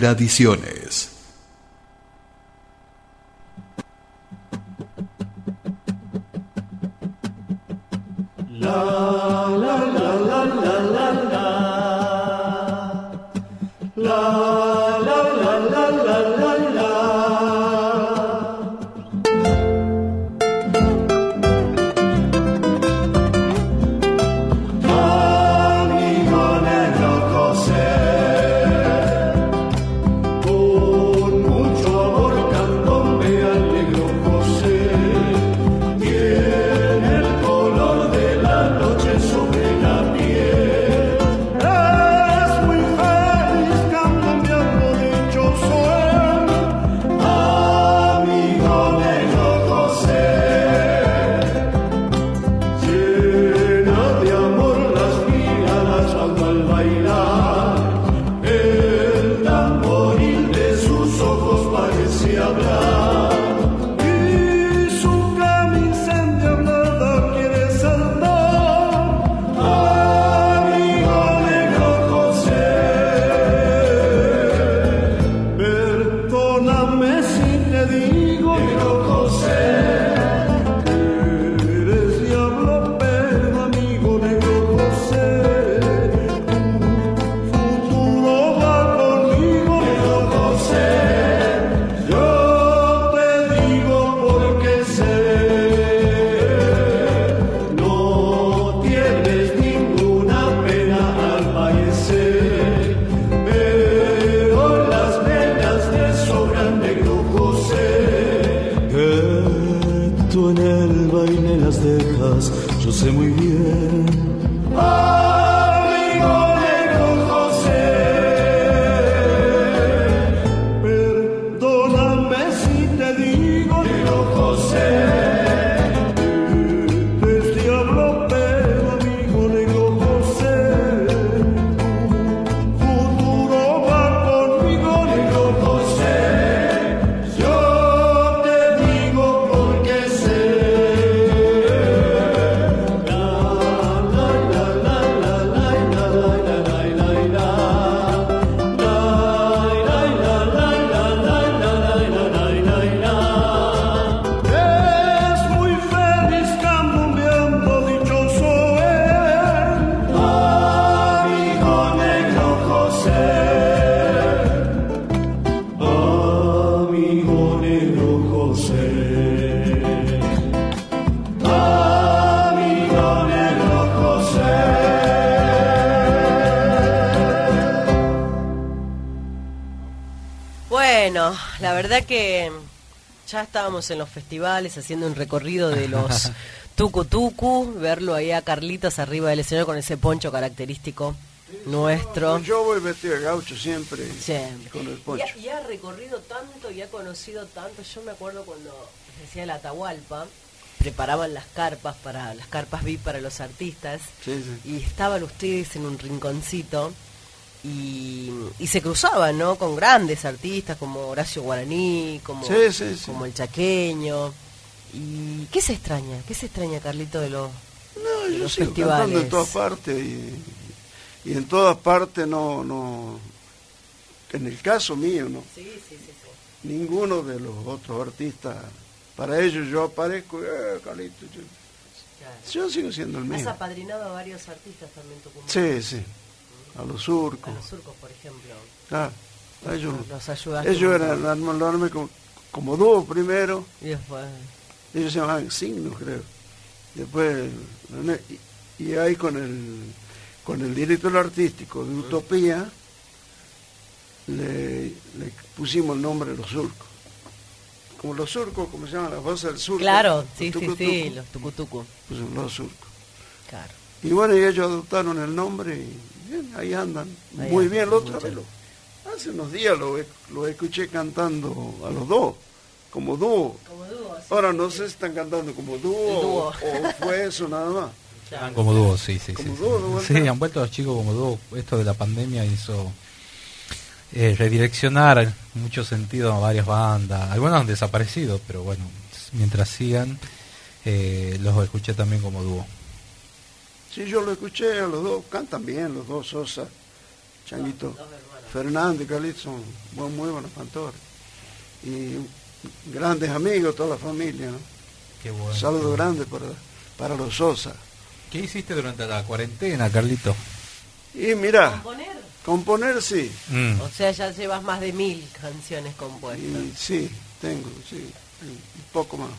Tradiciones. Verdad que ya estábamos en los festivales haciendo un recorrido de los (laughs) tucu tucu, verlo ahí a Carlitos arriba del escenario con ese poncho característico nuestro. Yo voy vestido de gaucho siempre, Siempre. con el Y poncho. ha, y ha recorrido tanto y ha conocido tanto. Yo me acuerdo cuando decía la Atahualpa, preparaban las carpas para las carpas VIP para los artistas Sí, sí. y estaban ustedes en un rinconcito y, y se cruzaban, ¿no? Con grandes artistas como Horacio Guaraní, como, Sí, sí, sí. como el Chaqueño. ¿Y qué se extraña? ¿Qué se extraña, Carlito, de los, No, de yo los sigo festivales? cantando en todas partes y, y en todas partes no, no, en el caso mío, no. Ninguno de los otros artistas, para ellos yo aparezco, eh, Carlito, yo, yo sigo siendo el Has mismo. apadrinado a varios artistas también, Tucumán. Sí, sí, a los surcos, A los surcos, por ejemplo. claro, a ellos, Los ayudaste ellos eran armarme como, como dúo primero, Y después... ellos se llamaban signos creo. Después y, y ahí con el con el director artístico de Utopía le, le pusimos el nombre de los surcos. Como los surcos como se llaman las voces del surco. Claro, sí, sí, tucu, sí, tucu, los tucutucu. pusimos los surcos. Claro. y bueno y ellos adoptaron el nombre y ahí andan Ahí muy andan, bien la otra mucho. vez lo- hace unos días lo, lo escuché cantando a los dos como dúo Ahora no sé si están cantando como dúo, dúo. o fue eso nada más. Están como dúo, sí, sí. Como sí, dúo, sí. Sí, han vuelto los chicos como dúo. Esto de la pandemia hizo eh, redireccionar en mucho sentido a varias bandas. Algunas han desaparecido, pero bueno, mientras sigan, eh, los escuché también como dúo. Sí, yo lo escuché a los dos, cantan bien los dos, Sosa, Changuito, Fernando y Carlitos son buen- muy buenos cantores. Y grandes amigos, toda la familia, ¿no? Qué bueno. Saludo grande para, para los Sosa. ¿Qué hiciste durante la cuarentena, Carlito? Y mira, ¿Componer? componer sí, Mm. O sea, ya llevas más de mil canciones compuestas. y sí, tengo, sí, un poco más.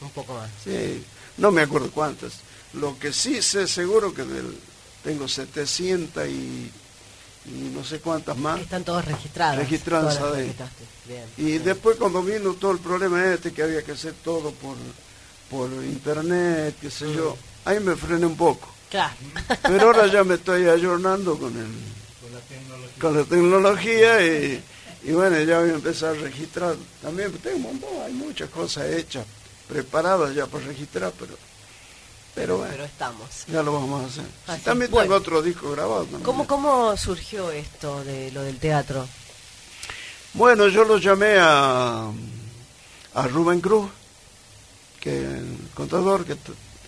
Un poco más. Sí, no me acuerdo cuántas. Lo que sí sé seguro que del, tengo 700 y, y no sé cuántas más. Están todos registrados. Registradas Todas ahí. registraste. Bien. Y después cuando vino todo el problema este, que había que hacer todo por, por internet, qué sé yo, ahí me frené un poco. Claro. Pero ahora ya me estoy ayornando con el con la tecnología y, y bueno, ya voy a empezar a registrar. También tengo hay muchas cosas hechas, preparadas ya para registrar, pero pero bueno, Pero estamos. ya lo vamos a hacer. Así, también bueno. tengo otro disco grabado. también. ¿Cómo, ¿Cómo surgió esto de lo del teatro? Bueno, yo lo llamé a, a Rubén Cruz, que el contador que,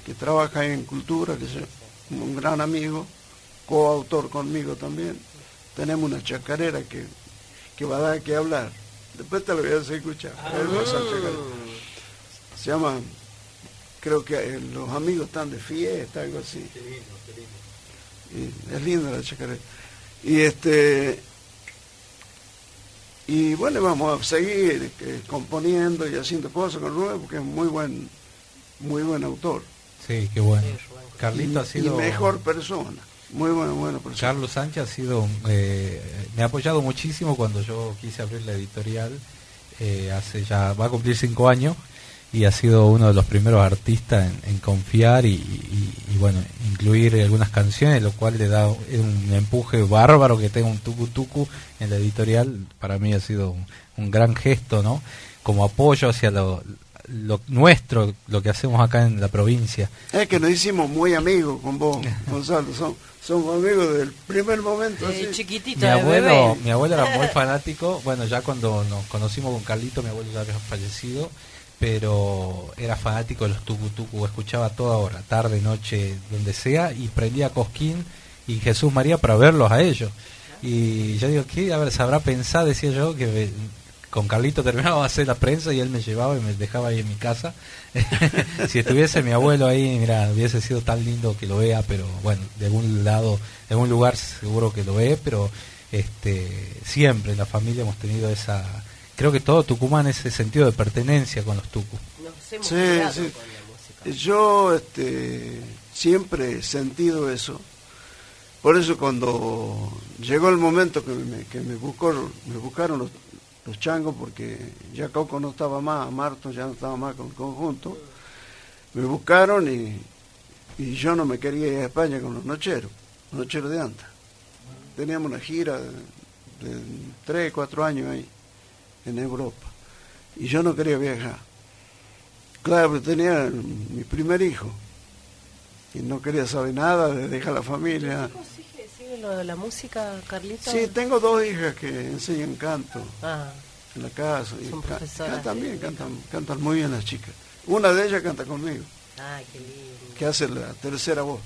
que trabaja en cultura, que es un gran amigo, coautor conmigo también. Tenemos una chacarera que, que va a dar que hablar. Después te lo voy a hacer escuchar. Él va a hacer chacarera. Se llama, creo que eh, los amigos están de fiesta, algo así. Y es linda la chacarera. Y este y bueno, vamos a seguir eh, componiendo y haciendo cosas con Rubén porque es muy buen, muy buen autor. Sí, qué bueno. Carlito y, ha sido... y mejor persona, muy buena persona. Carlos Sánchez ha sido, eh, me ha apoyado muchísimo cuando yo quise abrir la editorial, eh, hace ya, va a cumplir cinco años, y ha sido uno de los primeros artistas en, en confiar y, y- y, bueno, incluir algunas canciones, lo cual le da un empuje bárbaro que tenga un tucu tucu en la editorial, para mí ha sido un, un gran gesto, ¿no? Como apoyo hacia lo, lo nuestro, lo que hacemos acá en la provincia. Es que nos hicimos muy amigos con vos, (laughs) Gonzalo, son, somos amigos desde el primer momento. Eh, así. chiquitito, Mi abuelo, bebé. mi abuelo era muy (laughs) fanático. Bueno, ya cuando nos conocimos con Carlito, mi abuelo ya había fallecido, pero era fanático de los tucutucu. Escuchaba toda hora, tarde, noche, donde sea, y prendía Cosquín y Jesús María para verlos a ellos. Y yo digo, ¿qué? A ver, se habrá pensado, decía yo, que con Carlito terminaba de hacer la prensa y él me llevaba y me dejaba ahí en mi casa. (laughs) si estuviese mi abuelo ahí, mira, hubiese sido tan lindo que lo vea, pero bueno, de algún lado, de algún lugar seguro que lo ve, pero este siempre en la familia hemos tenido esa, creo que todo Tucumán ese sentido de pertenencia con los tucus. Nos hemos Sí, sí. con la música. Yo este, siempre he sentido eso. Por eso cuando llegó el momento que me, que me, buscó, me buscaron los, los changos, porque ya Coco no estaba más, Marto ya no estaba más con el conjunto, me buscaron y, y yo no me quería ir a España con los nocheros, los nocheros de Anta. Teníamos una gira de, de tres, cuatro años ahí, en Europa, y yo no quería viajar. Claro, tenía mi primer hijo y no quería saber nada de dejar la familia. ¿Sigue, sigue lo de la música, Carlito? Sí, tengo dos hijas que enseñan canto Ah, en la casa. Son profesoras cantan bien, cantan, cantan muy bien las chicas. Una de ellas canta conmigo, ay, qué lindo. que hace la tercera voz.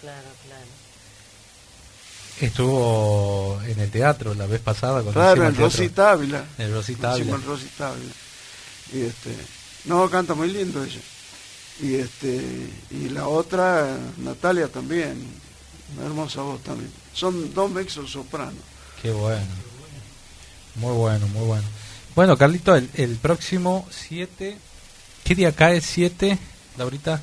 Claro, claro. Estuvo en el teatro la vez pasada. cuando Claro, en. Rosita Ávila. En Rosita Ávila. Y este, no, canta muy lindo ella. Y este, y la otra, Natalia también, una hermosa voz también. Son dos mexos sopranos. Qué bueno. Muy bueno, muy bueno. Bueno, Carlito, el, el próximo 7. ¿Qué día cae 7, Laurita?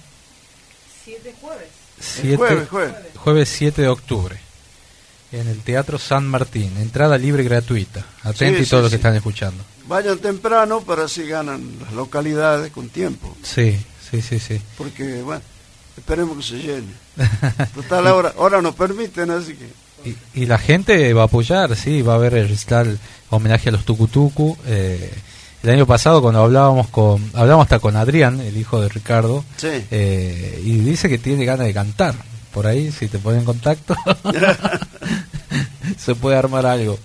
Siete jueves. Siete- jueves, jueves. jueves 7 de octubre. En el Teatro San Martín. Entrada libre y gratuita. Atenti Sí, todos sí, los que están escuchando. Vayan temprano para así ganan las localidades con tiempo. Sí, sí, sí, sí. Porque, bueno, esperemos que se llene. Total, (laughs) ahora, ahora nos permiten, así que. Y, y la gente va a apoyar, sí, va a haber el recital homenaje a los Tucutucu. Eh, el año pasado cuando hablábamos con, hablábamos hasta con Adrián, el hijo de Ricardo, Sí. eh, y dice que tiene ganas de cantar. Por ahí, si te ponen en contacto, (laughs) se puede armar algo.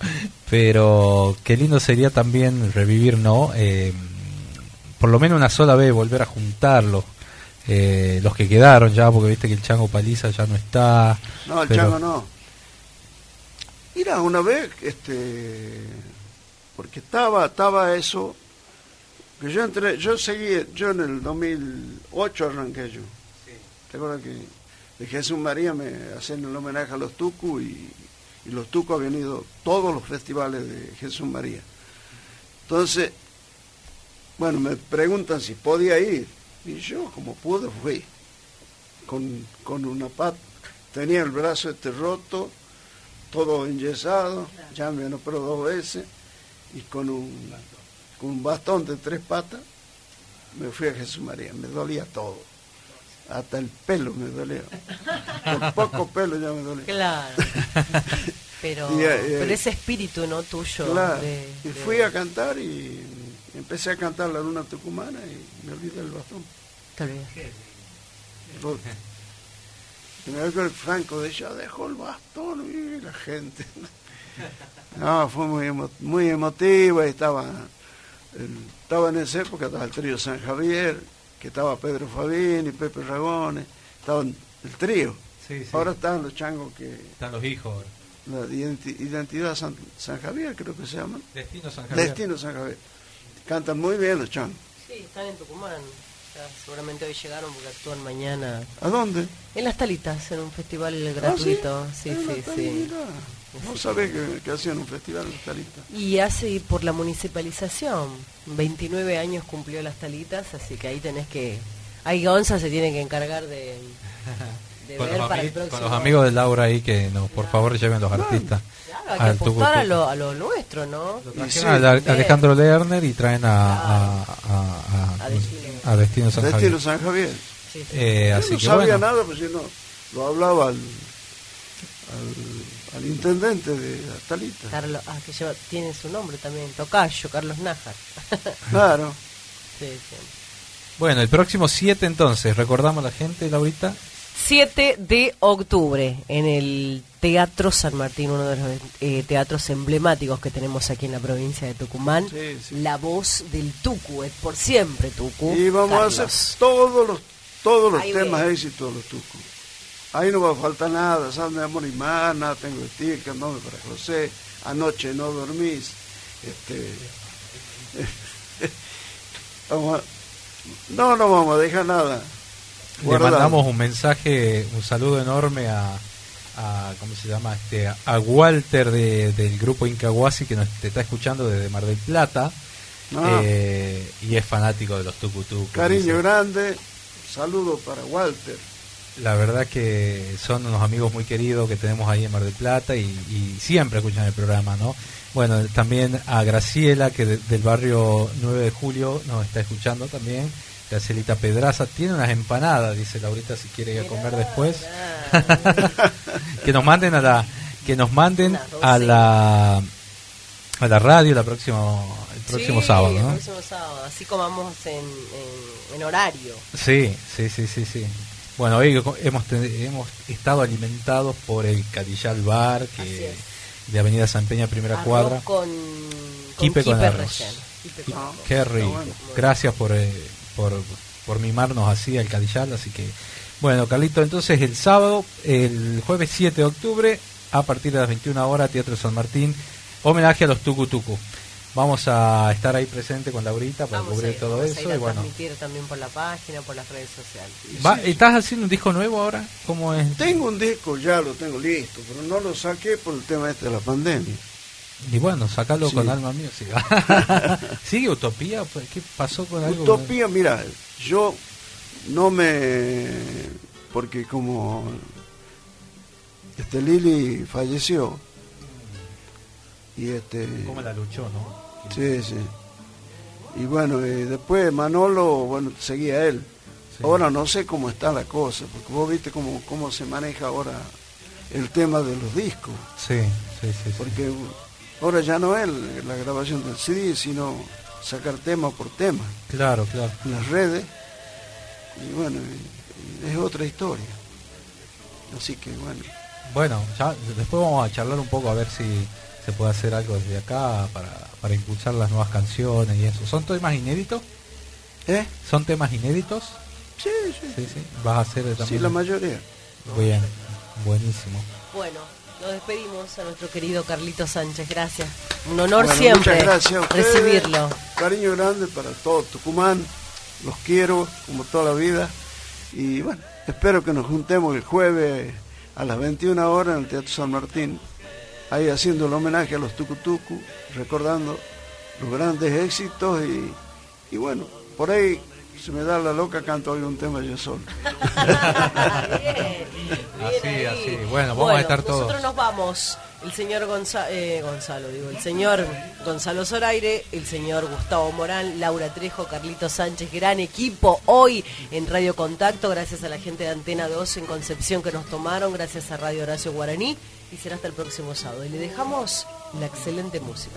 Pero qué lindo sería también revivir, ¿no? Eh, por lo menos una sola vez volver a juntarlos. eh, los que quedaron ya, porque viste que el Chango Paliza ya no está. No, el pero- chango no. Mira, una vez, este, porque estaba, estaba eso, que yo entré, yo seguí, yo en el 2008 arranqué yo. ¿Te acuerdas que de Jesús María me hacen el homenaje a los Tucu y, los Tucu habían ido todos los festivales de Jesús María? Entonces, bueno, me preguntan si podía ir. Y yo, como pude, fui. Con, con una pata. Tenía el brazo este roto, todo enyesado, ya me han operado dos veces. Y con un, con un bastón de tres patas, me fui a Jesús María. Me dolía todo. Hasta el pelo me dolía. Con poco pelo ya me dolía. Claro. (laughs) Pero, Y, eh, pero ese espíritu no tuyo. Claro. de- y de- fui a cantar y empecé a cantar la luna tucumana y me olvidé el bastón. Te. Y me acuerdo que Franco decía, dejó el bastón y la gente. (laughs) No, fue muy, emo- muy emotiva y estaba, el- estaba en esa época, estaba el trío San Javier, que estaba Pedro Fabini, Pepe Ragones, estaban el trío. Sí, sí. Ahora están los changos que, Están los hijos ahora. la identi- identidad San, San Javier creo que se llaman. Destino San Javier. Destino San Javier. Cantan muy bien los changos. Sí, están en Tucumán. Ya, seguramente hoy llegaron porque actúan mañana. ¿A dónde? En Las Talitas, en un festival gratuito. sí, Ah, sí, sí. mirá. No sabés que, que hacían un festival en Talita. Y hace por la municipalización. 29 años cumplió Las Talitas, así que ahí tenés que... Ahí Gonza se tiene que encargar de, de Con ver los, para el próximo. con los amigos de Laura ahí que nos, por favor lleven los artistas. Claro, hay que al apostar a lo, a lo nuestro, ¿no? Trajeron al- al Alejandro Lerner y traen a, a, a- a- A Destino. a Destino San Destino Javier. San Javier. Sí, sí. Eh, Yo así no que sabía bueno. nada, pues yo no lo hablaba al, al, al intendente de Talita. Carlos, ah, que lleva, tiene su nombre también, Tocayo, Carlos Nájar. (laughs) Claro. sí, sí. Bueno, el próximo 7 entonces, recordamos a la gente, Laurita. 7 de octubre en el Teatro San Martín, uno de los eh, teatros emblemáticos que tenemos aquí en la provincia de Tucumán. La voz del Tucu, es por siempre Tucu. Y vamos Carlos. a hacer todos los todos los Ahí temas éxitos de los tucos. Ahí no va a faltar nada, San de Amor y Mar, nada tengo de ti, candombe para José, anoche no dormís, este (laughs) vamos a- no, no vamos a dejar nada. Le mandamos un mensaje, un saludo enorme a, a ¿cómo se llama? Este, a Walter de- del grupo Incahuasi que nos te está escuchando desde Mar del Plata. Ah. eh, y es fanático de los tucutucos. Cariño grande, saludo para Walter. La verdad que son unos amigos muy queridos que tenemos ahí en Mar del Plata y, y siempre escuchan el programa, ¿no? Bueno, también a Graciela, que de- del barrio 9 de Julio nos está escuchando también. Gracielita Pedraza tiene unas empanadas, dice Laurita, si quiere ir a comer después. (laughs) que nos manden a la que nos manden a la a la radio la próxima el próximo Sí, sábado, el ¿no? próximo sábado, así comamos en, en, en horario. Sí, sí, sí, sí, sí. Bueno, hoy hemos, hemos estado alimentados por el Cadillal Bar, que de Avenida San Peña, primera Arroz cuadra. con, Quipe con arroz. relleno. Quipe con arroz. Qué rico. Gracias por, eh, por, por mimarnos así al Cadillal. Así que, bueno, Carlito, entonces el sábado, el jueves 7 de octubre, a partir de las 21 horas, Teatro San Martín, homenaje a los Tucu Tucu. Vamos a estar ahí presente con Laurita para Vamos a cubrir ir, todo vamos a ir eso. a Y bueno, transmitir también por la página, por las redes sociales. Va- ¿estás haciendo un disco nuevo ahora? ¿Cómo es? Tengo un disco, ya lo tengo listo, pero no lo saqué por el tema este de la pandemia. Y bueno, sacalo Sí. con Alma Music. (laughs) ¿Sigue Utopía? Pues, ¿Qué pasó con algo? Utopía, mira, yo no me... Porque como este Lili falleció, y este... ¿Cómo la luchó, no? Sí, sí. Y bueno, eh, después Manolo, bueno, seguía él. Ahora no sé cómo está la cosa, porque vos viste cómo, cómo se maneja ahora el tema de los discos. Sí, sí, sí. sí. Porque ahora ya no es la grabación del CD, sino sacar tema por tema Claro, claro. en las redes. Y bueno, es otra historia. Así que bueno. Bueno, ya después vamos a charlar un poco a ver si se puede hacer algo desde acá para, para impulsar las nuevas canciones y eso. ¿Son temas inéditos? ¿Eh? ¿Son temas inéditos? Sí, sí. Sí, sí. ¿Vas a hacer también? Sí, la mayoría. Bien, buenísimo. Bueno, nos despedimos a nuestro querido Carlito Sánchez. Gracias. Un honor Bueno, siempre muchas gracias a ustedes. recibirlo. Cariño grande para todo Tucumán. Los quiero como toda la vida. Y bueno, espero que nos juntemos el jueves a las 21 horas en el Teatro San Martín. Ahí haciendo el homenaje a los Tucutucu, recordando los grandes éxitos y, y bueno, por ahí se me da la loca, canto algún tema yo solo. (laughs) Así, así. Bueno, vamos a estar todos. Nosotros nos vamos. El señor eh, Gonzalo, digo, el señor Gonzalo Zoraire, el señor Gustavo Morán, Laura Trejo, Carlito Sánchez, gran equipo hoy en Radio Contacto, gracias a la gente de Antena 2 en Concepción que nos tomaron, gracias a Radio Horacio Guaraní y será hasta el próximo sábado. Y le dejamos la excelente música.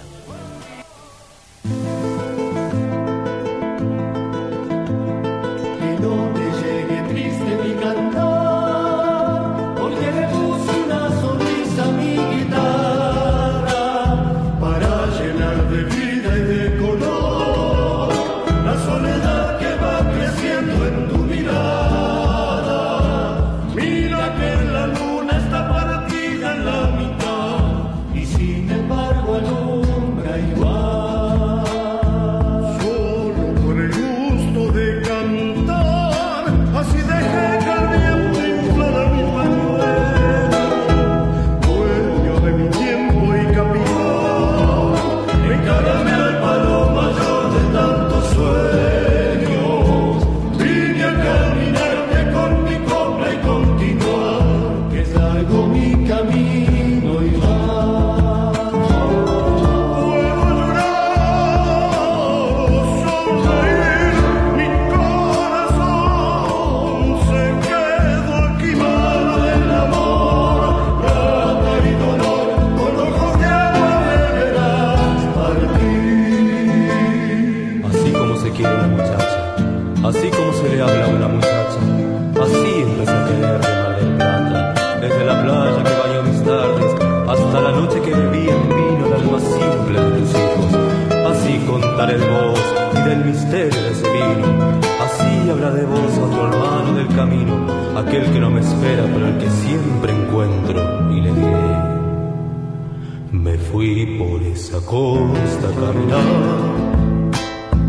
Fui por esa costa caminar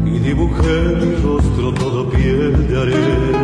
y dibujé mi rostro todo piel de arena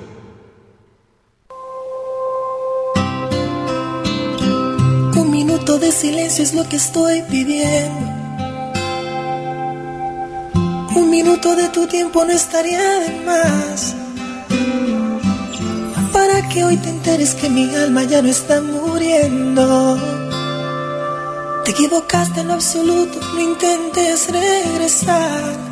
que estoy pidiendo. Un minuto de tu tiempo no estaría de más. Para que hoy te enteres que mi alma ya no está muriendo. Te equivocaste en lo absoluto, no intentes regresar.